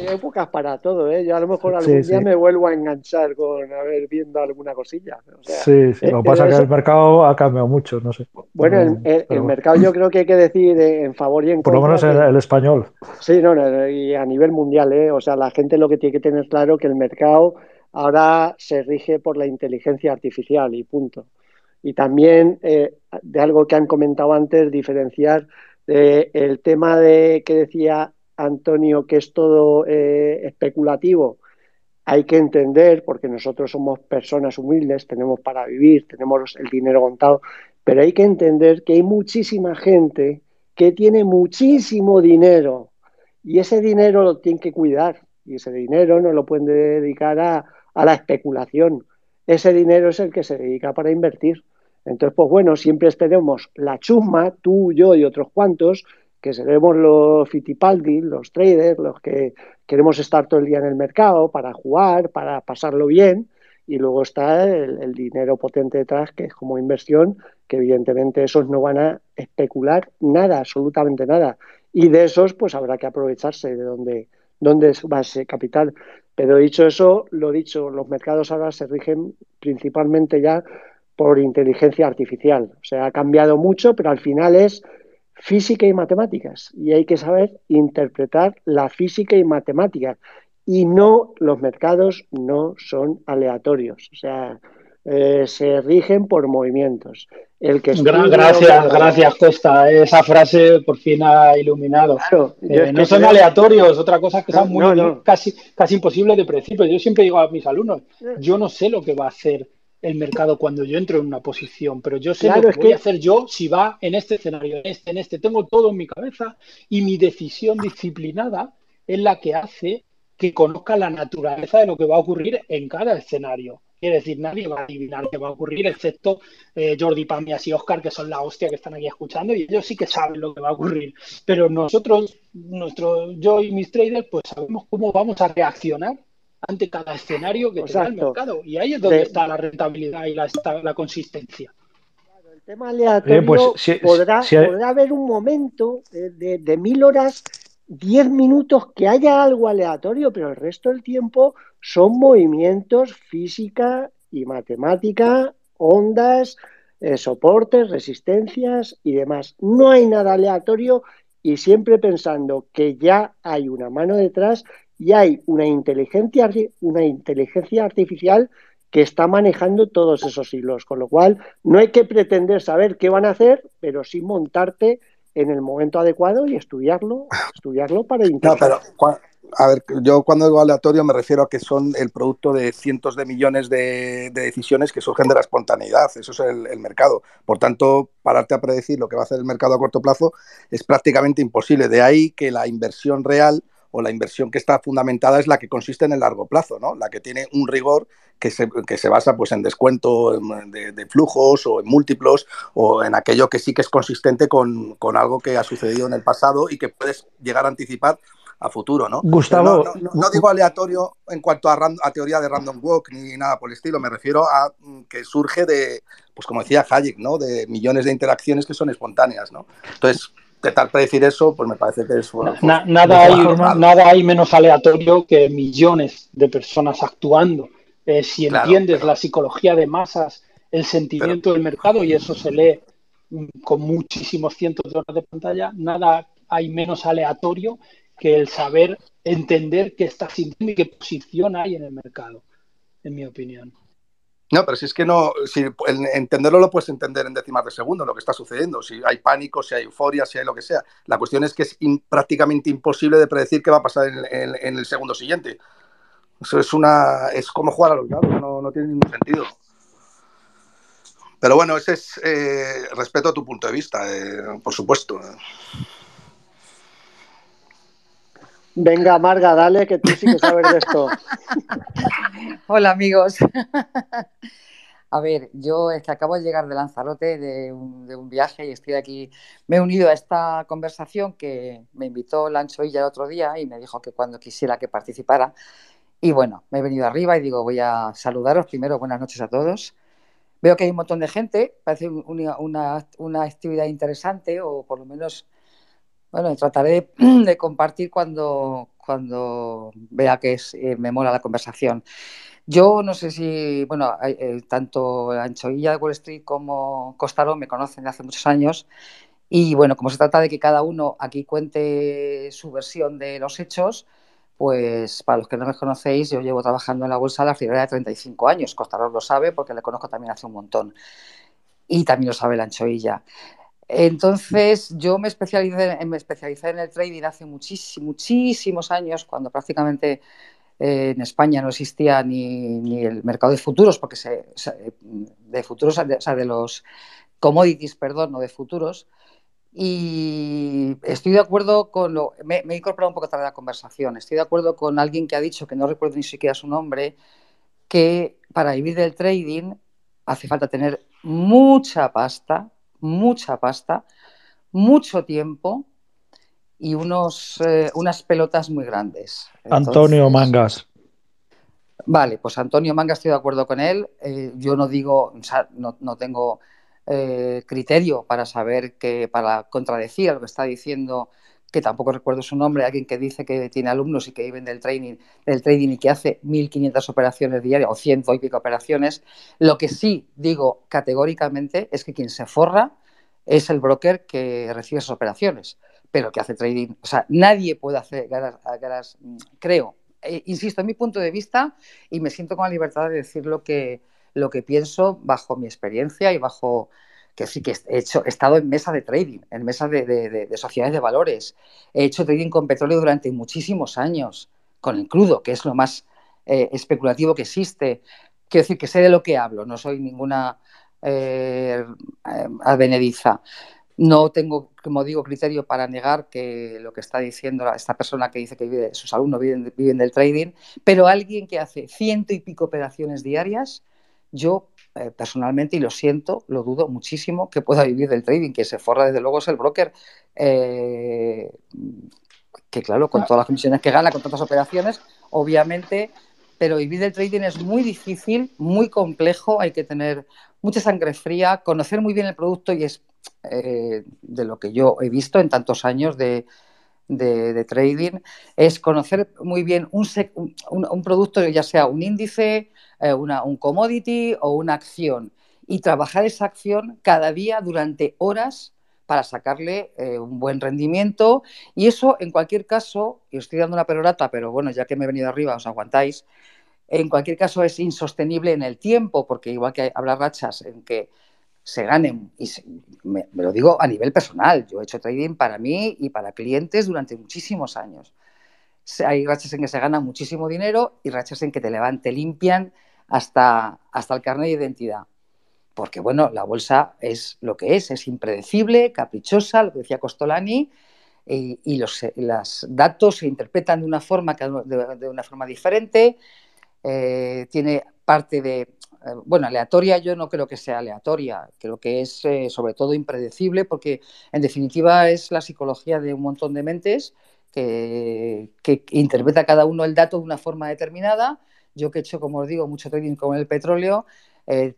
hay épocas para todo, ¿eh? Yo a lo mejor algún día me vuelvo a enganchar con a ver viendo alguna cosilla. sí, sí, lo que pasa es que el mercado ha cambiado mucho, no sé. Bueno, el, mercado yo creo que hay que decir en favor y en contra. Por lo menos el, español. Sí, no, y a nivel mundial, ¿eh? O sea, la gente lo que tiene que tener claro que el mercado ahora se rige por la inteligencia artificial y punto. Y también eh, de algo que han comentado antes, diferenciar eh, el tema de que decía Antonio, que es todo eh, especulativo, hay que entender, porque nosotros somos personas humildes, tenemos para vivir, tenemos el dinero contado, pero hay que entender que hay muchísima gente que tiene muchísimo dinero y ese dinero lo tienen que cuidar y ese dinero no lo pueden dedicar a, a la especulación. Ese dinero es el que se dedica para invertir. Entonces, pues bueno, siempre tenemos la chusma, tú, yo y otros cuantos, que seremos los fitipaldi, los traders, los que queremos estar todo el día en el mercado para jugar, para pasarlo bien, y luego está el, dinero potente detrás, que es como inversión, que evidentemente esos no van a especular nada, absolutamente nada. Y de esos, pues habrá que aprovecharse de donde, donde va ese capital. Pero dicho eso, lo dicho, los mercados ahora se rigen principalmente ya por inteligencia artificial. O sea, ha cambiado mucho, pero al final es física y matemáticas y hay que saber interpretar la física y matemáticas y no los mercados no son aleatorios, o sea, eh, se rigen por movimientos. El que gracias, gracias Costa. Esa frase por fin ha iluminado. Eh, no son aleatorios, otra cosa que son muy, casi, casi imposible de principio. Yo siempre digo a mis alumnos, yo no sé lo que va a hacer el mercado cuando yo entro en una posición, pero yo sé lo que voy a hacer yo si va en este escenario, en este, en este. Tengo todo en mi cabeza y mi decisión disciplinada es la que hace que conozca la naturaleza de lo que va a ocurrir en cada escenario. Quiere decir, nadie va a adivinar qué va a ocurrir, excepto eh, Jordi Pamias y Oscar, que son la hostia que están aquí escuchando, y ellos sí que saben lo que va a ocurrir. Pero nosotros, nuestro, yo y mis traders, pues sabemos cómo vamos a reaccionar ante cada escenario que tenga el mercado. Y ahí es donde está la rentabilidad y la, la consistencia. el tema aleatorio pues, podrá, haber un momento de, mil horas, diez minutos que haya algo aleatorio, pero el resto del tiempo son movimientos física y matemática, ondas, eh, soportes, resistencias y demás. No hay nada aleatorio y siempre pensando que ya hay una mano detrás y hay una inteligencia, una inteligencia artificial que está manejando todos esos hilos, con lo cual no hay que pretender saber qué van a hacer, pero sí montarte en el momento adecuado y estudiarlo, estudiarlo para intentar. No, pero a ver, yo cuando digo aleatorio me refiero a que son el producto de cientos de millones de, decisiones que surgen de la espontaneidad. Eso es el, el, mercado. Por tanto, pararte a predecir lo que va a hacer el mercado a corto plazo es prácticamente imposible. De ahí que la inversión real o la inversión que está fundamentada es la que consiste en el largo plazo, ¿no? La que tiene un rigor que se, que se basa pues, en descuento de, flujos o en múltiplos o en aquello que sí que es consistente con, algo que ha sucedido en el pasado y que puedes llegar a anticipar a futuro, ¿no? Gustavo. No, digo aleatorio en cuanto a, a, teoría de random walk ni nada por el estilo, me refiero a mm, que surge de, pues como decía Hayek, ¿no? De millones de interacciones que son espontáneas, ¿no? Entonces, intentar predecir eso, pues me parece que es... Bueno, pues, nada, hay, nada hay menos aleatorio que millones de personas actuando. Eh, si entiendes la psicología de masas, el sentimiento del mercado, y eso se lee con muchísimos cientos de horas de pantalla, nada hay menos aleatorio que el saber entender qué está sintiendo y qué posición hay en el mercado, en mi opinión. No, pero si es que no, si entenderlo lo puedes entender en décimas de segundo, lo que está sucediendo, si hay pánico, si hay euforia, si hay lo que sea. La cuestión es que es prácticamente imposible de predecir qué va a pasar en, el segundo siguiente. Eso es una, es como jugar a los dados, no, tiene ningún sentido. Pero bueno, ese es eh, respeto a tu punto de vista, eh, por supuesto. Venga, Marga, dale, que tú sí que sabes de esto. Hola, amigos. A ver, yo es que acabo de llegar de Lanzarote, de un, viaje, y estoy aquí. Me he unido a esta conversación que me invitó Lancho Illa el otro día y me dijo que cuando quisiera que participara. Y bueno, me he venido arriba y digo, voy a saludaros. Primero, buenas noches a todos. Veo que hay un montón de gente, parece una, una actividad interesante, o por lo menos bueno, trataré de compartir cuando, cuando vea que es, eh, me mola la conversación. Yo no sé si, bueno, eh, tanto Anchoilla de Wall Street como Costaro me conocen de hace muchos años y bueno, como se trata de que cada uno aquí cuente su versión de los hechos, pues para los que no me conocéis, yo llevo trabajando en la bolsa la friolera de 35 años. Costaro lo sabe porque le conozco también hace un montón. Y también lo sabe la Anchoilla. Entonces, yo me especialicé, me especialicé en el trading hace muchísimos, muchísimos años, cuando prácticamente eh, en España no existía ni, el mercado de futuros, porque se, de futuros, o sea, de los commodities, perdón, no de futuros. Y estoy de acuerdo con lo. Me, me, he incorporado un poco tarde a la conversación. Estoy de acuerdo con alguien que ha dicho, que no recuerdo ni siquiera su nombre, que para vivir del trading hace falta tener mucha pasta, mucha pasta, mucho tiempo y unos, eh, unas pelotas muy grandes. Antonio Mangas. Vale, pues Antonio Mangas estoy de acuerdo con él. Eh, yo no digo, o sea, no, tengo eh, criterio para saber que, para contradecir lo que está diciendo, que tampoco recuerdo su nombre, alguien que dice que tiene alumnos y que viven del trading, del trading y que hace 1.500 operaciones diarias o 100 y pico operaciones. Lo que sí digo categóricamente es que quien se forra es el broker que recibe esas operaciones, pero que hace trading. O sea, nadie puede hacer ganas, creo. Eh, insisto, en mi punto de vista, y me siento con la libertad de decir lo que, lo que pienso bajo mi experiencia y bajo que sí que he, hecho, he estado en mesa de trading, en mesa de, sociedades de valores. He hecho trading con petróleo durante muchísimos años, con el crudo, que es lo más eh, especulativo que existe. Quiero decir que sé de lo que hablo, no soy ninguna eh, advenediza. No tengo, como digo, criterio para negar que lo que está diciendo esta persona que dice que sus alumnos viven, viven, del trading, pero alguien que hace ciento y pico operaciones diarias, yo eh, personalmente, y lo siento, lo dudo muchísimo que pueda vivir del trading, que se forra desde luego es el broker, eh, que claro, con todas las comisiones que gana, con tantas operaciones, obviamente, pero vivir del trading es muy difícil, muy complejo, hay que tener mucha sangre fría, conocer muy bien el producto y es eh, de lo que yo he visto en tantos años de, trading, es conocer muy bien un, un, producto, ya sea un índice, eh, un commodity o una acción, y trabajar esa acción cada día durante horas para sacarle eh, un buen rendimiento. Y eso, en cualquier caso, y estoy dando una perorata, pero bueno, ya que me he venido arriba, os aguantáis, en cualquier caso es insostenible en el tiempo, porque igual que habrá rachas en que se ganen, y me, lo digo a nivel personal, yo he hecho trading para mí y para clientes durante muchísimos años. Hay rachas en que se gana muchísimo dinero y rachas en que te levantan, limpian hasta, hasta el carnet de identidad. Porque, bueno, la bolsa es lo que es, es impredecible, caprichosa, lo que decía Costolani, y, los datos se interpretan de una forma, de una forma diferente eh, tiene parte de, eh, bueno, aleatoria yo no creo que sea aleatoria, creo que es eh, sobre todo impredecible porque en definitiva es la psicología de un montón de mentes que, que, interpreta cada uno el dato de una forma determinada. Yo que he hecho, como os digo, mucho trading con el petróleo,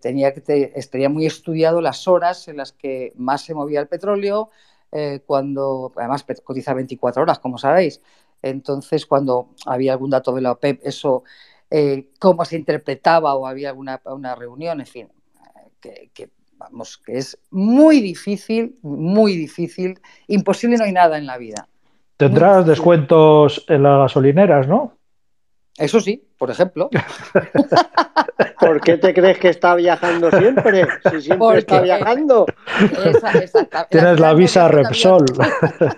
tenía que estaría muy estudiado las horas en las que más se movía el petróleo, cuando además cotiza 24 horas, como sabéis. Entonces, cuando había algún dato de la OPEP, eso eh, cómo se interpretaba o había alguna una reunión, en fin, que, vamos, que es muy difícil, muy difícil, imposible no hay nada en la vida. Tendrás descuentos en las gasolineras, ¿no? Eso sí, por ejemplo. ¿Por qué te crees que está viajando siempre? Si siempre está viajando. Tienes la visa Repsol.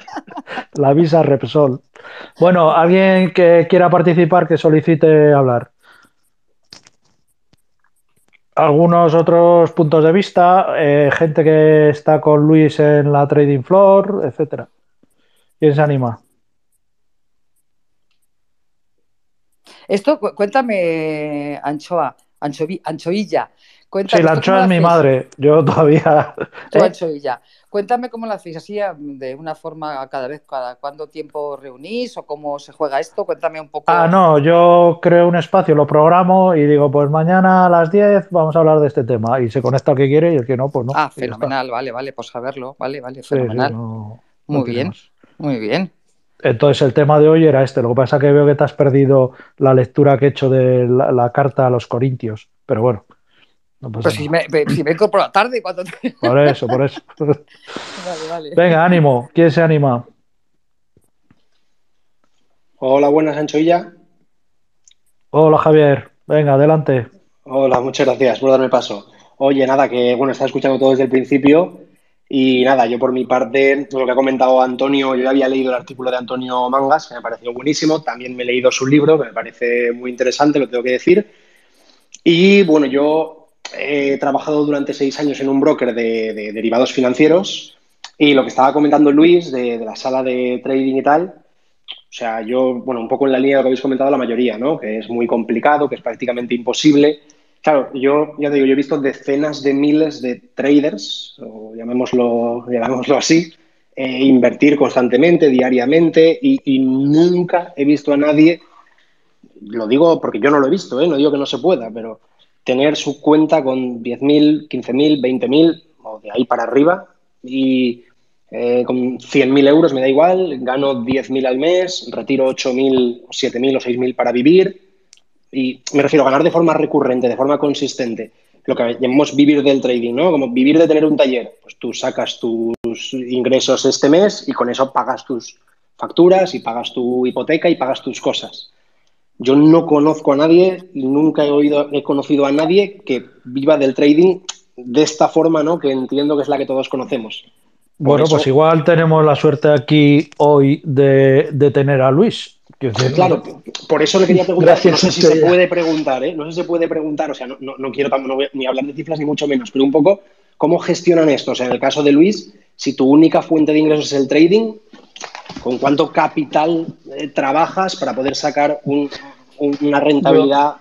la visa Repsol. Bueno, alguien que quiera participar, que solicite hablar. Algunos otros puntos de vista, eh, gente que está con Luis en la trading floor, etcétera. ¿Quién se anima? Esto, cuéntame, Anchoa, Anchoilla. sí, la anchoa es mi madre. Yo todavía. Anchoilla. Cuéntame cómo lo hacéis así, de una forma cada vez, cada cuánto tiempo reunís o cómo se juega esto. Cuéntame un poco. Ah, no, yo creo un espacio, lo programo y digo, pues mañana a las 10 vamos a hablar de este tema. Y se conecta el que quiere y el que no, pues no. Ah, fenomenal, vale, vale, pues saberlo, vale, vale, fenomenal. muy bien, muy bien. Entonces el tema de hoy era este. Lo que pasa es que veo que te has perdido la lectura que he hecho de la, carta a los Corintios. Pero bueno. pues si me, si me por la tarde cuando Por eso, por eso. vale, vale. Venga, ánimo. ¿Quién se anima? Hola, buenas, Anchoilla. Hola, Javier. Venga, adelante. Hola, muchas gracias por darme paso. Oye, nada, que bueno, estaba escuchando todo desde el principio y nada, yo por mi parte, lo que ha comentado Antonio, yo ya había leído el artículo de Antonio Mangas, que me pareció buenísimo, también me he leído su libro, que me parece muy interesante, lo tengo que decir. Y bueno, yo he trabajado durante seis años en un broker de, derivados financieros y lo que estaba comentando Luis de, de, la sala de trading y tal, o sea, yo, bueno, un poco en la línea de lo que habéis comentado la mayoría, ¿no? Que es muy complicado, que es prácticamente imposible Claro, yo ya te digo, yo he visto decenas de miles de traders, o llamémoslo, llamémoslo así, eh, invertir constantemente, diariamente, y, nunca he visto a nadie, lo digo porque yo no lo he visto, ¿eh? no digo que no se pueda, pero tener su cuenta con 10.000, 15.000, 20.000 o de ahí para arriba y eh, con 100.000 euros me da igual, gano 10.000 al mes, retiro 8.000, 7.000 o 6.000 para vivir y me refiero a ganar de forma recurrente, de forma consistente, lo que llamamos vivir del trading, ¿no? Como vivir de tener un taller. Pues tú sacas tus ingresos este mes y con eso pagas tus facturas y pagas tu hipoteca y pagas tus cosas. Yo no conozco a nadie y nunca he oído, he conocido a nadie que viva del trading de esta forma, ¿no? Que entiendo que es la que todos conocemos. bueno, pues igual tenemos la suerte aquí hoy de, de tener a Luis, Claro, por eso le quería preguntar, no sé si se puede preguntar, ¿eh? no sé si se puede preguntar, o sea, no, no, quiero ni hablar de cifras ni mucho menos, pero un poco cómo gestionan esto. O sea, en el caso de Luis, si tu única fuente de ingresos es el trading, ¿con cuánto capital eh, trabajas para poder sacar una rentabilidad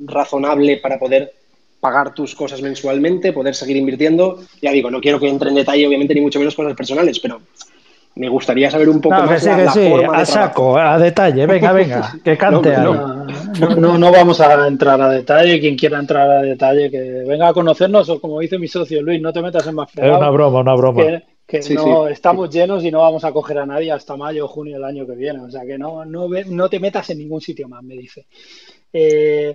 razonable para poder pagar tus cosas mensualmente, poder seguir invirtiendo? Ya digo, no quiero que entre en detalle, obviamente, ni mucho menos cosas personales, pero me gustaría saber un poco más que sí, que sí, a saco, a detalle, venga, venga, que cante no, no, no, vamos a entrar a detalle, quien quiera entrar a detalle, que venga a conocernos, o como dice mi socio Luis, no te metas en más fregado. Es una broma, una broma. Que, no estamos llenos y no vamos a coger a nadie hasta mayo o junio del año que viene, o sea que no, no, no te metas en ningún sitio más, me dice. Eh,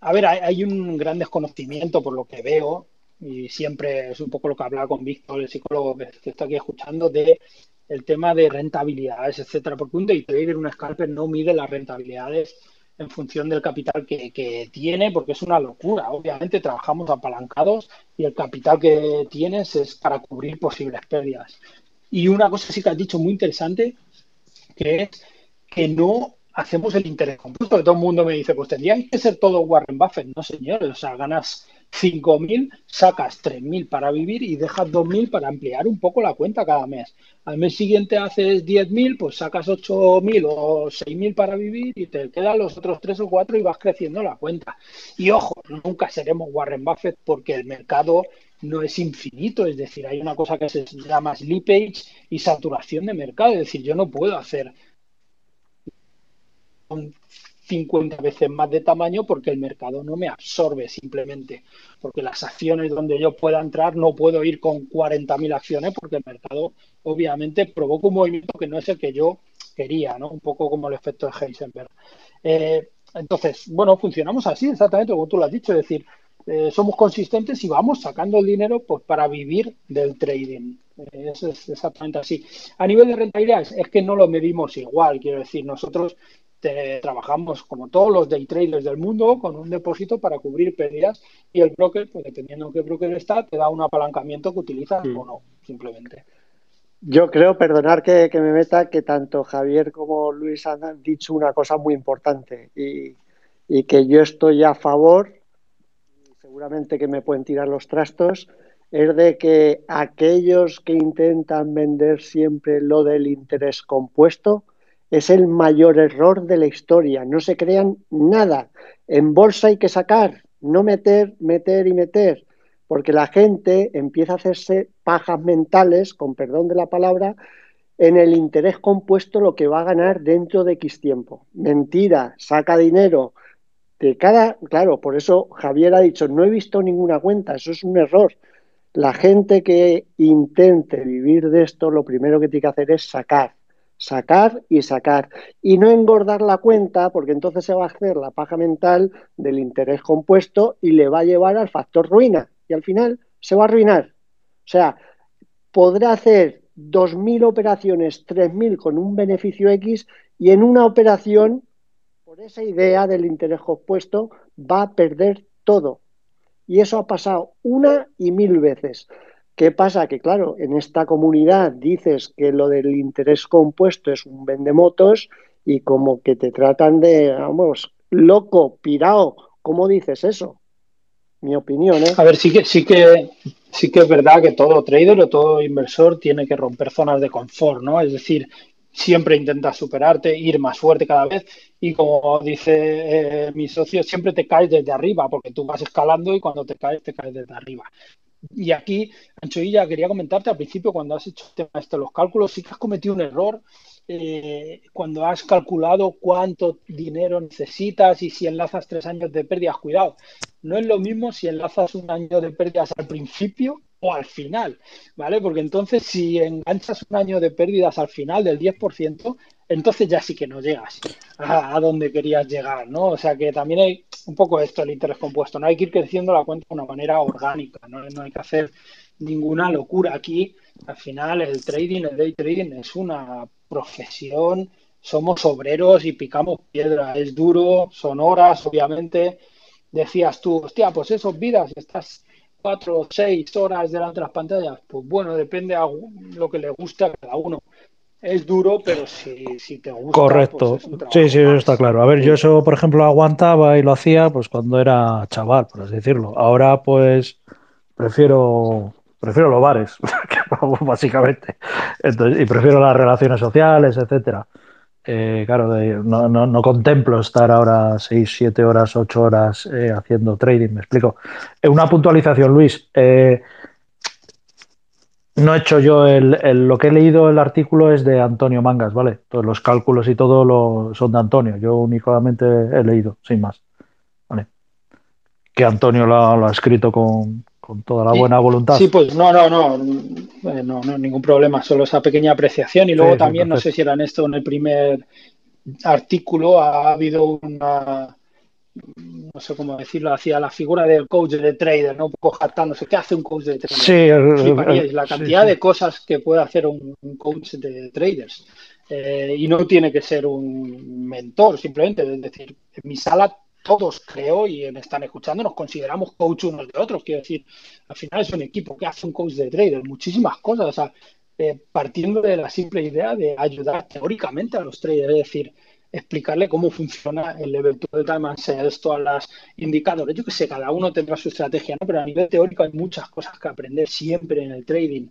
a ver, hay, hay un gran desconocimiento por lo que veo, y siempre es un poco lo que hablaba con Víctor, el psicólogo que está aquí escuchando, de el tema de rentabilidades, etcétera, porque un day trader, un scalper no mide las rentabilidades en función del capital que, tiene, porque es una locura. Obviamente trabajamos apalancados y el capital que tienes es para cubrir posibles pérdidas. Y una cosa sí que has dicho muy interesante, que es que no hacemos el interés compuesto, que todo el mundo me dice, pues tendrían que ser todo Warren Buffett. No, señores, o sea, ganas 5.000, sacas 3.000 para vivir y dejas 2.000 para ampliar un poco la cuenta cada mes. Al mes siguiente haces 10.000, pues sacas 8.000 o 6.000 para vivir y te quedan los otros 3 o 4 y vas creciendo la cuenta. Y ojo, nunca seremos Warren Buffett porque el mercado no es infinito, es decir, hay una cosa que se llama slippage y saturación de mercado, es decir, yo no puedo hacer 50 veces más de tamaño porque el mercado no me absorbe simplemente. Porque las acciones donde yo pueda entrar no puedo ir con 40.000 acciones porque el mercado obviamente provoca un movimiento que no es el que yo quería, ¿no? Un poco como el efecto de Heisenberg. Eh, entonces, bueno, funcionamos así exactamente como tú lo has dicho, es decir, eh, somos consistentes y vamos sacando el dinero pues, para vivir del trading. Eso es exactamente así. A nivel de rentabilidad es que no lo medimos igual, quiero decir, nosotros trabajamos como todos los day traders del mundo con un depósito para cubrir pérdidas y el broker, pues dependiendo de qué broker está, te da un apalancamiento que utilizas mm. o no, simplemente. Yo creo, perdonar que, me meta, que tanto Javier como Luis han dicho una cosa muy importante y, y que yo estoy a favor, seguramente que me pueden tirar los trastos, es de que aquellos que intentan vender siempre lo del interés compuesto, es el mayor error de la historia. No se crean nada. En bolsa hay que sacar, no meter, meter y meter, porque la gente empieza a hacerse pajas mentales, con perdón de la palabra, en el interés compuesto lo que va a ganar dentro de X tiempo. Mentira, saca dinero. De cada, claro, por eso Javier ha dicho, no he visto ninguna cuenta, eso es un error. La gente que intente vivir de esto, lo primero que tiene que hacer es sacar sacar y sacar y no engordar la cuenta porque entonces se va a hacer la paja mental del interés compuesto y le va a llevar al factor ruina y al final se va a arruinar. O sea, podrá hacer 2.000 operaciones, 3.000 con un beneficio X y en una operación, por esa idea del interés compuesto, va a perder todo. Y eso ha pasado una y mil veces. ¿Qué pasa? Que claro, en esta comunidad dices que lo del interés compuesto es un vendemotos y como que te tratan de, vamos, loco, pirao. ¿Cómo dices eso? Mi opinión, ¿eh? A ver, sí que, sí que, sí que es verdad que todo trader o todo inversor tiene que romper zonas de confort, ¿no? Es decir, siempre intentas superarte, ir más fuerte cada vez y como dice eh, mi socio, siempre te caes desde arriba porque tú vas escalando y cuando te caes, te caes desde arriba. Y aquí, Anchoilla, quería comentarte al principio, cuando has hecho esto, los cálculos, sí que has cometido un error eh, cuando has calculado cuánto dinero necesitas y si enlazas tres años de pérdidas. Cuidado, no es lo mismo si enlazas un año de pérdidas al principio o al final, ¿vale? Porque entonces si enganchas un año de pérdidas al final del 10%, entonces ya sí que no llegas a, donde querías llegar, ¿no? O sea que también hay un poco esto, el interés compuesto, no hay que ir creciendo la cuenta de una manera orgánica, ¿no? no hay que hacer ninguna locura aquí. Al final el trading, el day trading es una profesión, somos obreros y picamos piedra, es duro, son horas, obviamente. Decías tú, hostia, pues esos vidas, estás cuatro o seis horas delante de las pantallas, pues bueno, depende a lo que le guste a cada uno es duro, pero si, te gusta. Correcto. Pues sí, sí, eso está claro. A ver, yo eso, por ejemplo, aguantaba y lo hacía pues cuando era chaval, por así decirlo. Ahora, pues, prefiero prefiero los bares, básicamente. y prefiero las relaciones sociales, etcétera. Eh, claro, no, no, contemplo estar ahora 6, 7 horas, 8 horas eh, haciendo trading, me explico. Eh, una puntualización, Luis. No he hecho yo el, lo que he leído el artículo es de Antonio Mangas, ¿vale? Todos los cálculos y todo lo, son de Antonio. Yo únicamente he leído, sin más. ¿Vale? Que Antonio lo, ha escrito con, toda la buena voluntad. Sí, pues no, no, no, eh, no, no, ningún problema, solo esa pequeña apreciación. Y luego también, no sé si era en esto, en el primer artículo ha habido una no sé cómo decirlo, hacia la figura del coach de trader, ¿no? Un poco jactándose. ¿Qué hace un coach de trader? Sí, la cantidad de cosas que puede hacer un, coach de traders. Eh, y no tiene que ser un mentor, simplemente. Es decir, en mi sala todos creo y me están escuchando, nos consideramos coach unos de otros. Quiero decir, al final es un equipo que hace un coach de trader, muchísimas cosas. O sea, eh, partiendo de la simple idea de ayudar teóricamente a los traders, es decir, explicarle cómo funciona el de time sales, todas las indicadores. Yo que sé, cada uno tendrá su estrategia, ¿no? pero a nivel teórico hay muchas cosas que aprender siempre en el trading.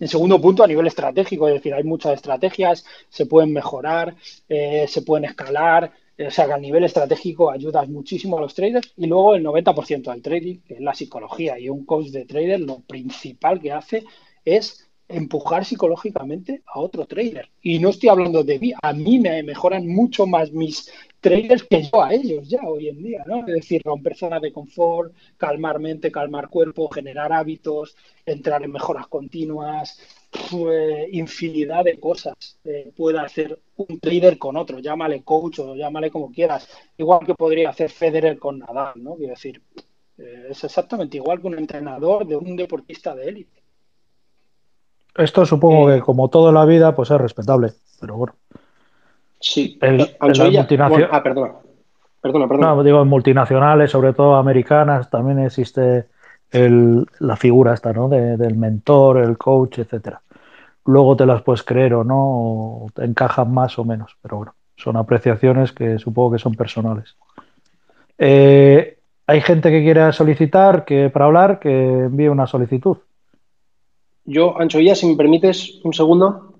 En segundo punto, a nivel estratégico, es decir, hay muchas estrategias, se pueden mejorar, eh, se pueden escalar, o sea que a nivel estratégico ayudas muchísimo a los traders y luego el 90% del trading, que es la psicología y un coach de trader, lo principal que hace es empujar psicológicamente a otro trader. Y no estoy hablando de mí, a mí me mejoran mucho más mis traders que yo a ellos ya hoy en día, ¿no? Es decir, romper zonas de confort, calmar mente, calmar cuerpo, generar hábitos, entrar en mejoras continuas, infinidad de cosas eh, hacer un trader con otro, llámale coach o llámale como quieras, igual que podría hacer Federer con Nadal, ¿no? Quiero decir, eh, es exactamente igual que un entrenador de un deportista de élite. Esto supongo que como toda la vida pues es respetable, pero bueno. Sí, el, ah, perdona. Perdona, perdona. No, digo, en multinacionales, sobre todo americanas, también existe la figura esta, ¿no? del mentor, el coach, etcétera. Luego te las puedes creer o no, o te encajan más o menos, pero bueno, son apreciaciones que supongo que son personales. Eh, hay gente que quiere solicitar, que para hablar, que envíe una solicitud. Yo, Ancho si me permites un segundo.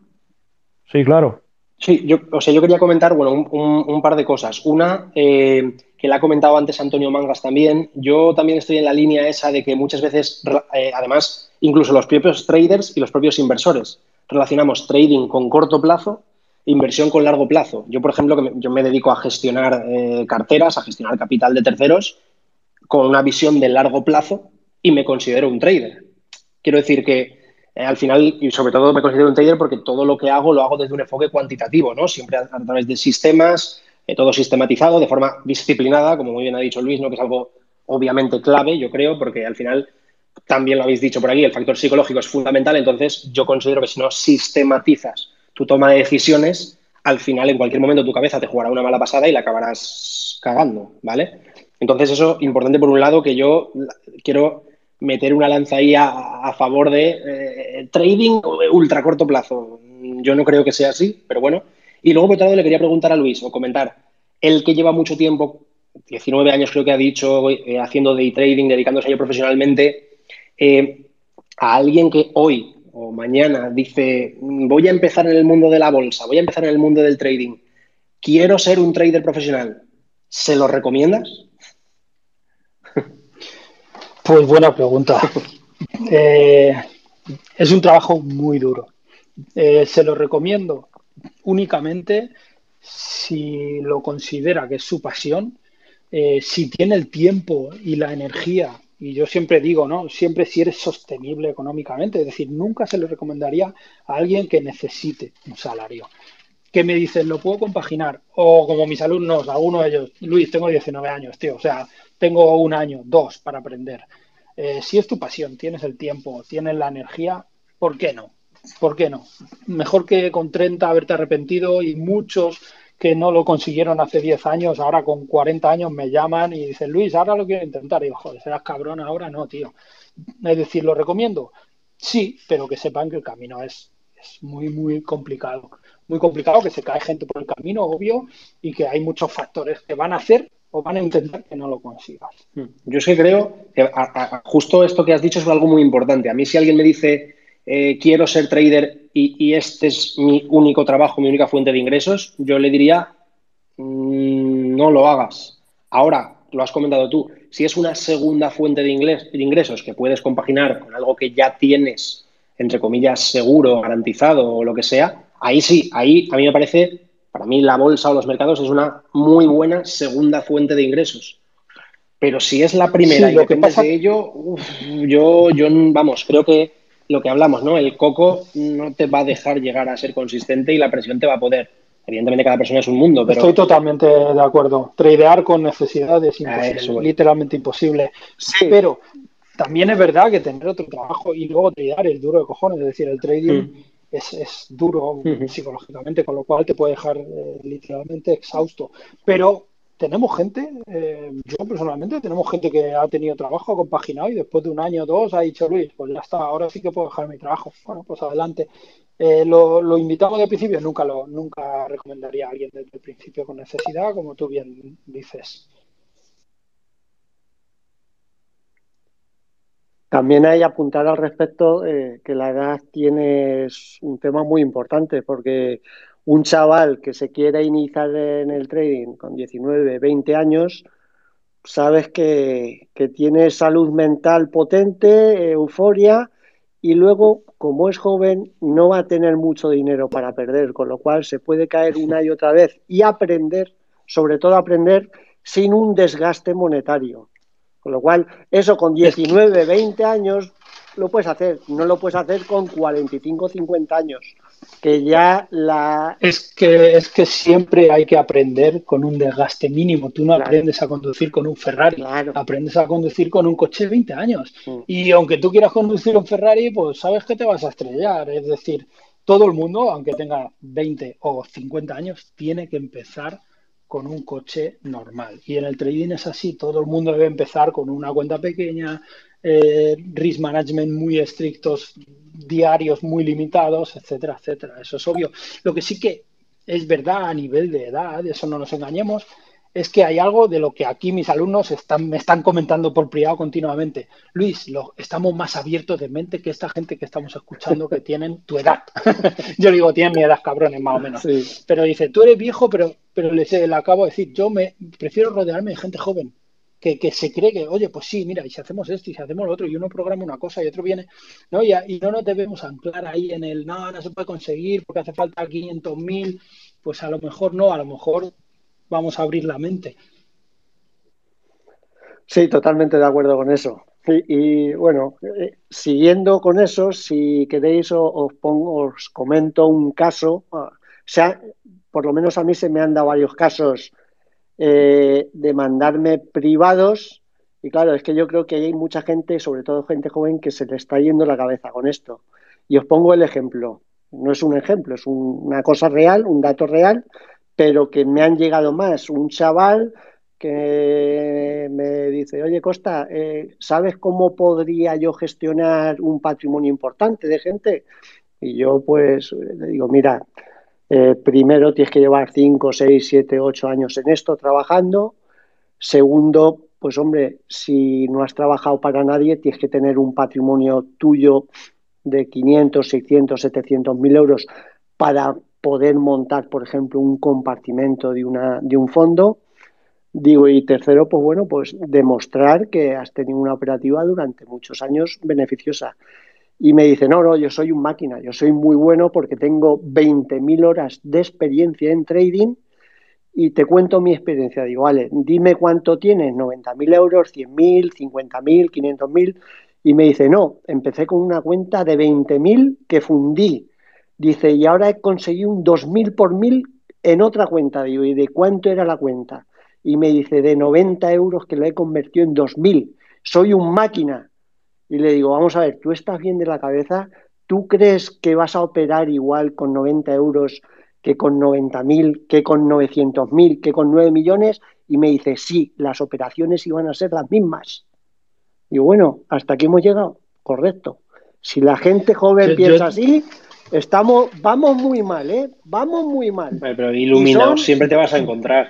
Sí, claro. Sí, yo, o sea, yo quería comentar, bueno, un, par de cosas. Una, eh, que la ha comentado antes Antonio Mangas también. Yo también estoy en la línea esa de que muchas veces, eh, además, incluso los propios traders y los propios inversores relacionamos trading con corto plazo, inversión con largo plazo. Yo, por ejemplo, que yo me dedico a gestionar eh, carteras, a gestionar capital de terceros con una visión de largo plazo y me considero un trader. Quiero decir que eh, al final, y sobre todo me considero un trader porque todo lo que hago lo hago desde un enfoque cuantitativo, ¿no? Siempre a, través de sistemas, eh, todo sistematizado, de forma disciplinada, como muy bien ha dicho Luis, ¿no? Que es algo obviamente clave, yo creo, porque al final, también lo habéis dicho por aquí, el factor psicológico es fundamental, entonces yo considero que si no sistematizas tu toma de decisiones, al final en cualquier momento tu cabeza te jugará una mala pasada y la acabarás cagando, ¿vale? Entonces eso, importante por un lado, que yo quiero meter una lanza ahí a, favor de eh, trading ultra corto plazo. Yo no creo que sea así, pero bueno. Y luego, por otro lado, le quería preguntar a Luis o comentar, el que lleva mucho tiempo, 19 años creo que ha dicho, eh, haciendo day trading, dedicándose a ello profesionalmente, eh, a alguien que hoy o mañana dice, voy a empezar en el mundo de la bolsa, voy a empezar en el mundo del trading, quiero ser un trader profesional, ¿se lo recomiendas? Pues buena pregunta. Eh, es un trabajo muy duro. Eh, se lo recomiendo únicamente si lo considera que es su pasión, eh, si tiene el tiempo y la energía, y yo siempre digo, ¿no? Siempre si eres sostenible económicamente, es decir, nunca se le recomendaría a alguien que necesite un salario. Que me dicen, lo puedo compaginar, o como mis alumnos, algunos de ellos, Luis, tengo 19 años, tío, o sea, tengo un año, dos para aprender. Eh, si es tu pasión, tienes el tiempo, tienes la energía, ¿por qué no? ¿Por qué no? Mejor que con 30 haberte arrepentido y muchos que no lo consiguieron hace 10 años, ahora con 40 años me llaman y dicen, Luis, ahora lo quiero intentar. Y digo, joder, serás cabrón ahora, no, tío. Es decir, ¿lo recomiendo? Sí, pero que sepan que el camino es, es muy, muy complicado. Muy complicado, que se cae gente por el camino, obvio, y que hay muchos factores que van a hacer van a intentar que no lo consigas. Hmm. Yo sí creo que justo esto que has dicho es algo muy importante. A mí si alguien me dice eh, quiero ser trader y, este es mi único trabajo, mi única fuente de ingresos, yo le diría mm, no lo hagas. Ahora, lo has comentado tú, si es una segunda fuente de, de ingresos que puedes compaginar con algo que ya tienes, entre comillas, seguro, garantizado o lo que sea, ahí sí, ahí a mí me parece para mí la bolsa o los mercados es una muy buena segunda fuente de ingresos. Pero si es la primera y lo que pasa de ello, yo, yo, vamos, creo que lo que hablamos, ¿no? El coco no te va a dejar llegar a ser consistente y la presión te va a poder. Evidentemente cada persona es un mundo, pero... Estoy totalmente de acuerdo. Tradear con necesidad es imposible, literalmente imposible. Pero también es verdad que tener otro trabajo y luego tradear es duro de cojones. Es decir, el trading... Mm es, duro psicológicamente, con lo cual te puede dejar eh, literalmente exhausto. Pero tenemos gente, eh, yo personalmente, tenemos gente que ha tenido trabajo, ha compaginado y después de un año o dos ha dicho, Luis, pues ya está, ahora sí que puedo dejar mi trabajo. Bueno, pues adelante. Eh, lo, invitamos de principio, nunca lo nunca recomendaría a alguien desde el principio con necesidad, como tú bien dices. También hay apuntar al respecto eh, que la edad tiene un tema muy importante porque un chaval que se quiere iniciar en el trading con 19, 20 años, sabes que, tiene salud mental potente, euforia y luego, como es joven, no va a tener mucho dinero para perder, con lo cual se puede caer una y otra vez y aprender, sobre todo aprender sin un desgaste monetario. Con lo cual, eso con 19, 20 años lo puedes hacer, no lo puedes hacer con 45, 50 años. que ya la... Es que, es que siempre hay que aprender con un desgaste mínimo. Tú no aprendes a conducir con un Ferrari, aprendes a conducir con un coche de 20 años. Mm. Y aunque tú quieras conducir un Ferrari, pues sabes que te vas a estrellar. Es decir, todo el mundo, aunque tenga 20 o 50 años, tiene que empezar con un coche normal. Y en el trading es así, todo el mundo debe empezar con una cuenta pequeña, eh, risk management muy estrictos, diarios muy limitados, etcétera, etcétera. Eso es obvio. Lo que sí que es verdad a nivel de edad, eso no nos engañemos, es que hay algo de lo que aquí mis alumnos están, me están comentando por privado continuamente. Luis, lo, estamos más abiertos de mente que esta gente que estamos escuchando que tienen tu edad. Yo digo, tienen mi edad, cabrones, más o menos. Pero dice, tú eres viejo, pero, pero le, le acabo de decir, yo me prefiero rodearme de gente joven. Que, que, se cree que, oye, pues sí, mira, y si hacemos esto y si hacemos lo otro, y uno programa una cosa y otro viene, ¿no? Y, y no nos debemos anclar ahí en el, no, no se puede conseguir porque hace falta 500.000, pues a lo mejor no, a lo mejor vamos a abrir la mente. Sí, totalmente de acuerdo con eso. Y, bueno, eh, siguiendo con eso, si queréis os, pongo, os comento un caso. Ah, o sea, por lo menos a mí se me han dado varios casos eh, de mandarme privados. Y claro, es que yo creo que hay mucha gente, sobre todo gente joven, que se le está yendo la cabeza con esto. Y os pongo el ejemplo. No es un ejemplo, es una cosa real, un dato real pero que me han llegado más. Un chaval que me dice, oye Costa, eh, ¿sabes cómo podría yo gestionar un patrimonio importante de gente? Y yo pues le digo, mira, eh, primero tienes que llevar 5, 6, 7, 8 años en esto trabajando. Segundo, pues hombre, si no has trabajado para nadie, tienes que tener un patrimonio tuyo de 500, 600, 700 mil euros para poder montar, por ejemplo, un compartimento de, una, de un fondo. Digo, y tercero, pues bueno, pues demostrar que has tenido una operativa durante muchos años beneficiosa. Y me dice, no, no, yo soy un máquina, yo soy muy bueno porque tengo 20.000 horas de experiencia en trading y te cuento mi experiencia. Digo, vale, dime cuánto tienes, 90.000 euros, 100.000, 50.000, 500.000. Y me dice, no, empecé con una cuenta de 20.000 que fundí Dice, y ahora he conseguido un 2.000 por mil en otra cuenta. Digo, ¿y de cuánto era la cuenta? Y me dice, de 90 euros que lo he convertido en 2.000. Soy un máquina. Y le digo, vamos a ver, ¿tú estás bien de la cabeza? ¿Tú crees que vas a operar igual con 90 euros que con 90.000, que con 900.000, que con 9 millones? Y me dice, sí, las operaciones iban a ser las mismas. Y bueno, hasta aquí hemos llegado. Correcto. Si la gente joven piensa así, Estamos, vamos muy mal, ¿eh? Vamos muy mal. Pero iluminados siempre te vas a encontrar.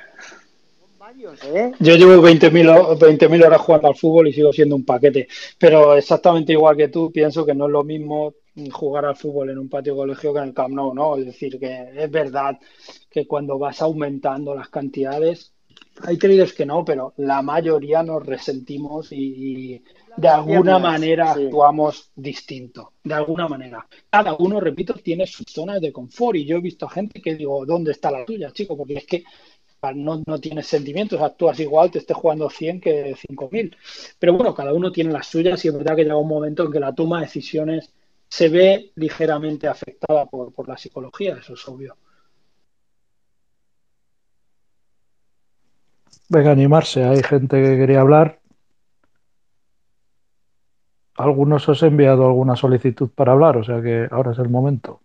¿eh? Yo llevo 20.000 horas jugando al fútbol y sigo siendo un paquete. Pero exactamente igual que tú, pienso que no es lo mismo jugar al fútbol en un patio colegio que en el Camp Nou, ¿no? Es decir, que es verdad que cuando vas aumentando las cantidades, hay traders que no, pero la mayoría nos resentimos y, de alguna manera actuamos distinto, de alguna manera. Cada uno, repito, tiene sus zonas de confort y yo he visto gente que digo, ¿dónde está la tuya, chico? Porque es que no, no tienes sentimientos, actúas igual, te estés jugando 100 que 5000. Pero bueno, cada uno tiene las suyas y es verdad que llega un momento en que la toma de decisiones se ve ligeramente afectada por, por la psicología, eso es obvio. Venga, animarse, hay gente que quería hablar. Algunos os he enviado alguna solicitud para hablar, o sea que ahora es el momento.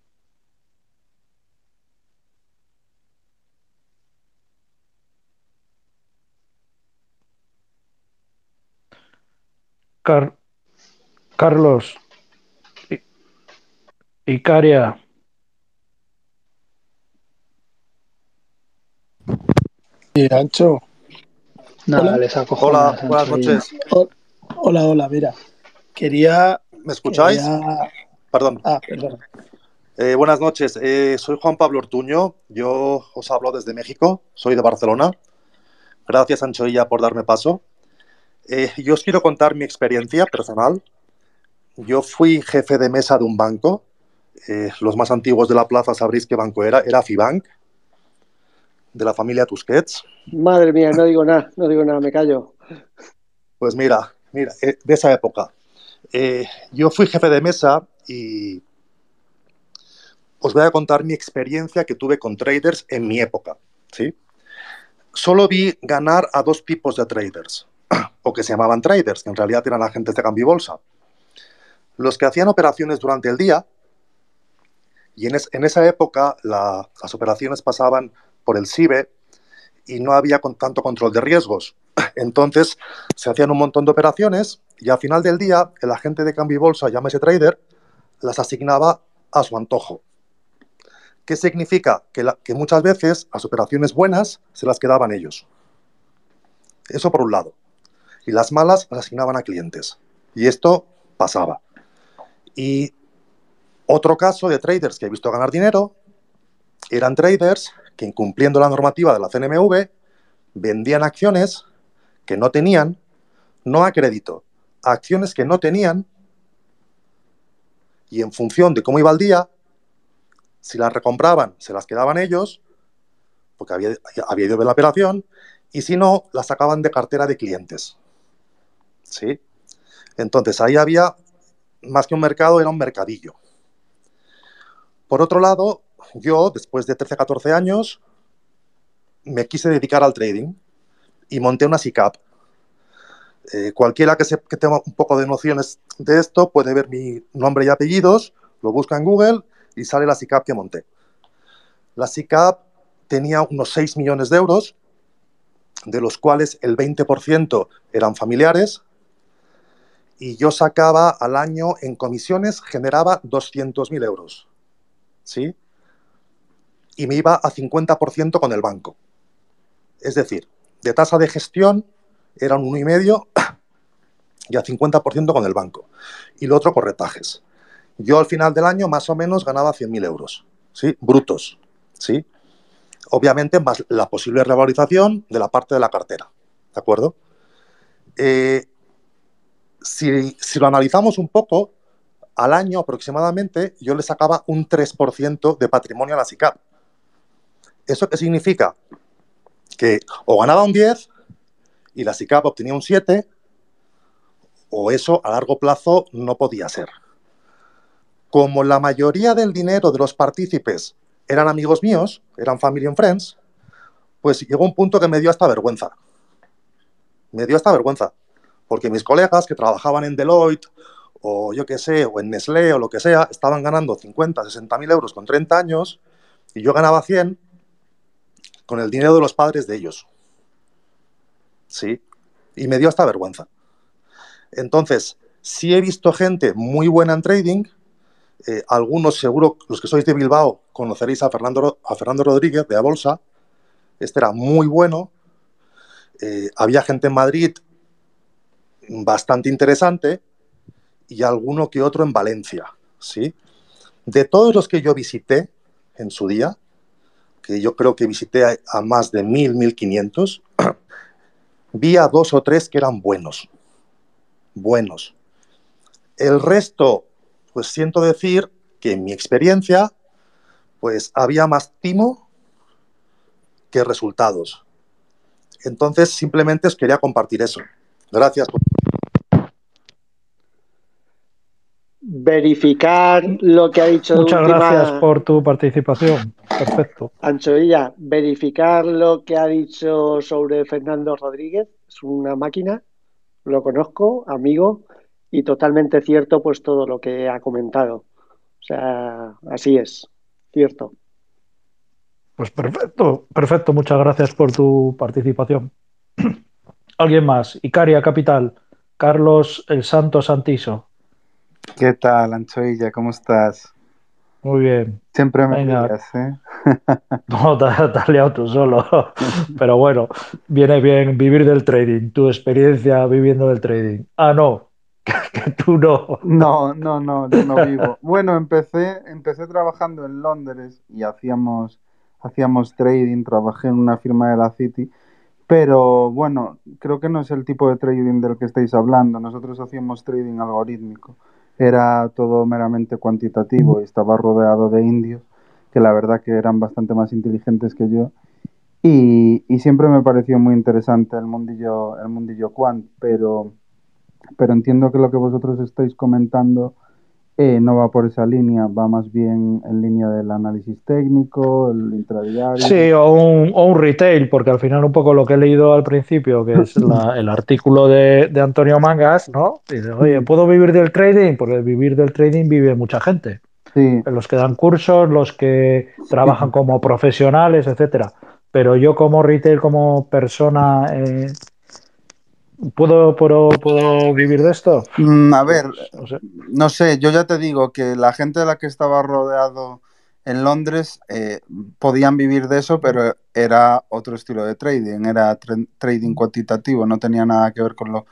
Carlos, Icaria. Y Ancho. Nada, les Hola, buenas noches. Hola, hola, mira. Quería. ¿Me escucháis? Perdón. Ah, perdón. Eh, buenas noches, eh, soy Juan Pablo Ortuño, yo os hablo desde México, soy de Barcelona. Gracias, Anchoilla, por darme paso. Eh, yo os quiero contar mi experiencia personal. Yo fui jefe de mesa de un banco. los más antiguos de la plaza sabréis qué banco era. Era Fibank, de la familia Tusquets. Madre mía, no digo nada, no digo nada, me callo. Pues mira, mira, de esa época. Eh, yo fui jefe de mesa y os voy a contar mi experiencia que tuve con traders en mi época. ¿sí? Solo vi ganar a dos tipos de traders, o que se llamaban traders, que en realidad eran agentes de cambio y bolsa. Los que hacían operaciones durante el día, y en, esa época las operaciones pasaban por el SIBE y no había con tanto control de riesgos. Entonces se hacían un montón de operaciones y al final del día el agente de cambio y bolsa, llámese trader, las asignaba a su antojo. ¿Qué significa? Que, que muchas veces las operaciones buenas se las quedaban ellos. Eso por un lado. Y las malas las asignaban a clientes. Y esto pasaba. Y otro caso de traders que he visto ganar dinero eran traders que incumpliendo la normativa de la CNMV vendían acciones que no tenían, no a crédito, acciones que no tenían y en función de cómo iba el día, si las recompraban, se las quedaban ellos, porque había, había ido bien la operación, y si no, las sacaban de cartera de clientes. ¿Sí? Entonces ahí había, más que un mercado, era un mercadillo. Por otro lado, yo, después de 13, 14 años, me quise dedicar al trading y monté una SICAP. Eh, cualquiera que, se, que tenga un poco de nociones de esto puede ver mi nombre y apellidos, lo busca en Google y sale la SICAP que monté. La SICAP tenía unos 6 millones de euros, de los cuales el 20% eran familiares, y yo sacaba al año en comisiones, generaba 200.000 euros. ¿Sí? Y me iba a 50% con el banco. Es decir, de tasa de gestión era un 1,5 y a 50% con el banco. Y lo otro, corretajes. Yo al final del año más o menos ganaba 100.000 euros, ¿sí? Brutos, ¿sí? Obviamente más la posible revalorización de la parte de la cartera, ¿de acuerdo? Eh, si, si, lo analizamos un poco, al año aproximadamente yo le sacaba un 3% de patrimonio a la SICAP. ¿Eso qué significa? Que o ganaba un 10 y la SICAP obtenía un 7, o eso a largo plazo no podía ser. Como la mayoría del dinero de los partícipes eran amigos míos, eran family and friends, pues llegó un punto que me dio hasta vergüenza. Me dio hasta vergüenza. Porque mis colegas que trabajaban en Deloitte o yo qué sé, o en Nestlé o lo que sea, estaban ganando 50, 60 mil euros con 30 años y yo ganaba 100 con el dinero de los padres de ellos. Sí, y me dio hasta vergüenza. Entonces, sí he visto gente muy buena en trading. Eh, algunos, seguro, los que sois de Bilbao, conoceréis a Fernando, a Fernando Rodríguez de la Bolsa. Este era muy bueno. Eh, había gente en Madrid bastante interesante y alguno que otro en Valencia. ¿sí? De todos los que yo visité en su día, que yo creo que visité a, más de 1.000, 1.500, vi a dos o tres que eran buenos, buenos. El resto, pues siento decir que en mi experiencia, pues había más timo que resultados. Entonces, simplemente os quería compartir eso. Gracias. Verificar lo que ha dicho. Muchas gracias por tu participación. Perfecto. Anchoilla, verificar lo que ha dicho sobre Fernando Rodríguez. Es una máquina, lo conozco, amigo, y totalmente cierto, pues todo lo que ha comentado. O sea, así es, cierto. Pues perfecto, perfecto. Muchas gracias por tu participación. ¿Alguien más? Icaria Capital. Carlos El Santo Santiso. ¿Qué tal, Anchoilla? ¿Cómo estás? Muy bien. Siempre me digas, ¿eh? no, te, has liado tú solo. Pero bueno, viene bien vivir del trading, tu experiencia viviendo del trading. Ah, no, que, tú no. No, no, no, yo no vivo. Bueno, empecé, empecé trabajando en Londres y hacíamos, hacíamos trading, trabajé en una firma de la City. Pero bueno, creo que no es el tipo de trading del que estáis hablando. Nosotros hacíamos trading algorítmico era todo meramente cuantitativo y estaba rodeado de indios que la verdad que eran bastante más inteligentes que yo. Y, siempre me pareció muy interesante el mundillo el mundillo quant pero pero entiendo que lo que vosotros estáis comentando eh, no va por esa línea, va más bien en línea del análisis técnico, el intradiario. Sí, o un, o un, retail, porque al final un poco lo que he leído al principio, que es la, el artículo de, de, Antonio Mangas, ¿no? Dice, oye, ¿puedo vivir del trading? Porque vivir del trading vive mucha gente. Sí. Los que dan cursos, los que trabajan como profesionales, etcétera. Pero yo como retail, como persona... Eh, ¿Puedo, puedo, ¿Puedo vivir de esto? Mm, a ver, no sé. no sé, yo ya te digo que la gente de la que estaba rodeado en Londres eh, podían vivir de eso, pero era otro estilo de trading, era tra trading cuantitativo, no tenía nada que ver con lo,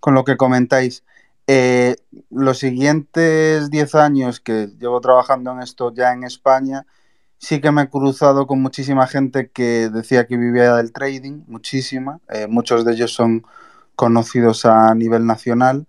con lo que comentáis. Eh, los siguientes 10 años que llevo trabajando en esto ya en España, sí que me he cruzado con muchísima gente que decía que vivía del trading, muchísima, eh, muchos de ellos son conocidos a nivel nacional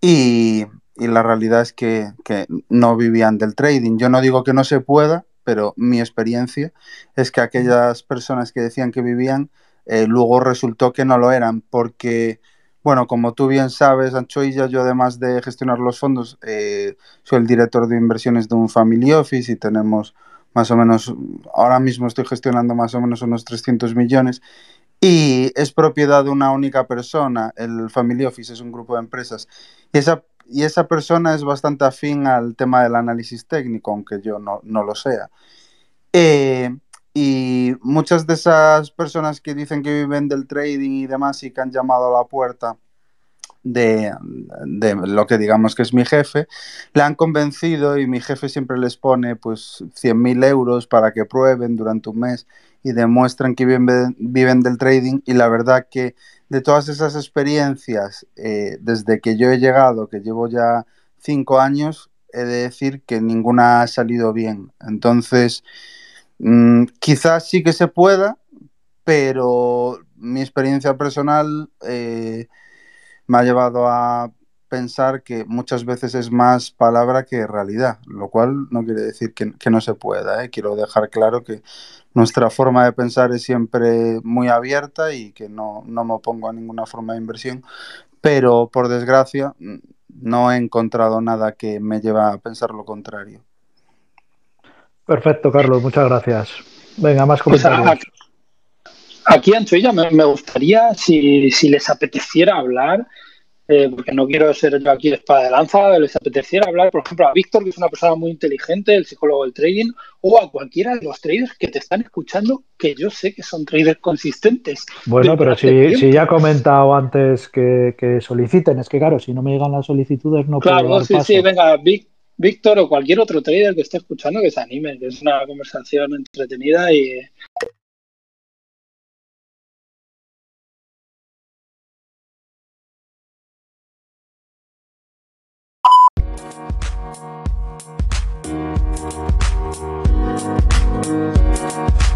y, y la realidad es que, que, no vivían del trading. Yo no digo que no se pueda, pero mi experiencia es que aquellas personas que decían que vivían, eh, luego resultó que no lo eran, porque, bueno, como tú bien sabes, Anchoilla, yo además de gestionar los fondos, eh, soy el director de inversiones de un family office y tenemos más o menos, ahora mismo estoy gestionando más o menos unos 300 millones y es propiedad de una única persona. El Family Office es un grupo de empresas. Y esa, y esa persona es bastante afín al tema del análisis técnico, aunque yo no, no lo sea. Eh, y muchas de esas personas que dicen que viven del trading y demás y que han llamado a la puerta de, de, lo que digamos que es mi jefe, le han convencido y mi jefe siempre les pone pues 100.000 euros para que prueben durante un mes y demuestran que viven, viven del trading y la verdad que de todas esas experiencias, eh, desde que yo he llegado, que llevo ya cinco años, he de decir que ninguna ha salido bien. Entonces, mmm, quizás sí que se pueda, pero mi experiencia personal eh, me ha llevado a pensar que muchas veces es más palabra que realidad, lo cual no quiere decir que, que no se pueda. ¿eh? Quiero dejar claro que nuestra forma de pensar es siempre muy abierta y que no, no me opongo a ninguna forma de inversión, pero por desgracia no he encontrado nada que me lleve a pensar lo contrario. Perfecto, Carlos, muchas gracias. Venga, más comentarios. Pues aquí, Anchoilla, me, me gustaría, si, si les apeteciera hablar, eh, porque no quiero ser yo aquí de espada de lanza, les apeteciera hablar, por ejemplo, a Víctor, que es una persona muy inteligente, el psicólogo del trading, o a cualquiera de los traders que te están escuchando, que yo sé que son traders consistentes. Bueno, pero si, si, ya he comentado antes que, que, soliciten, es que claro, si no me llegan las solicitudes no claro, puedo dar sí, paso. sí, venga, Víctor o cualquier otro trader que esté escuchando que se anime, que es una conversación entretenida y Thank you.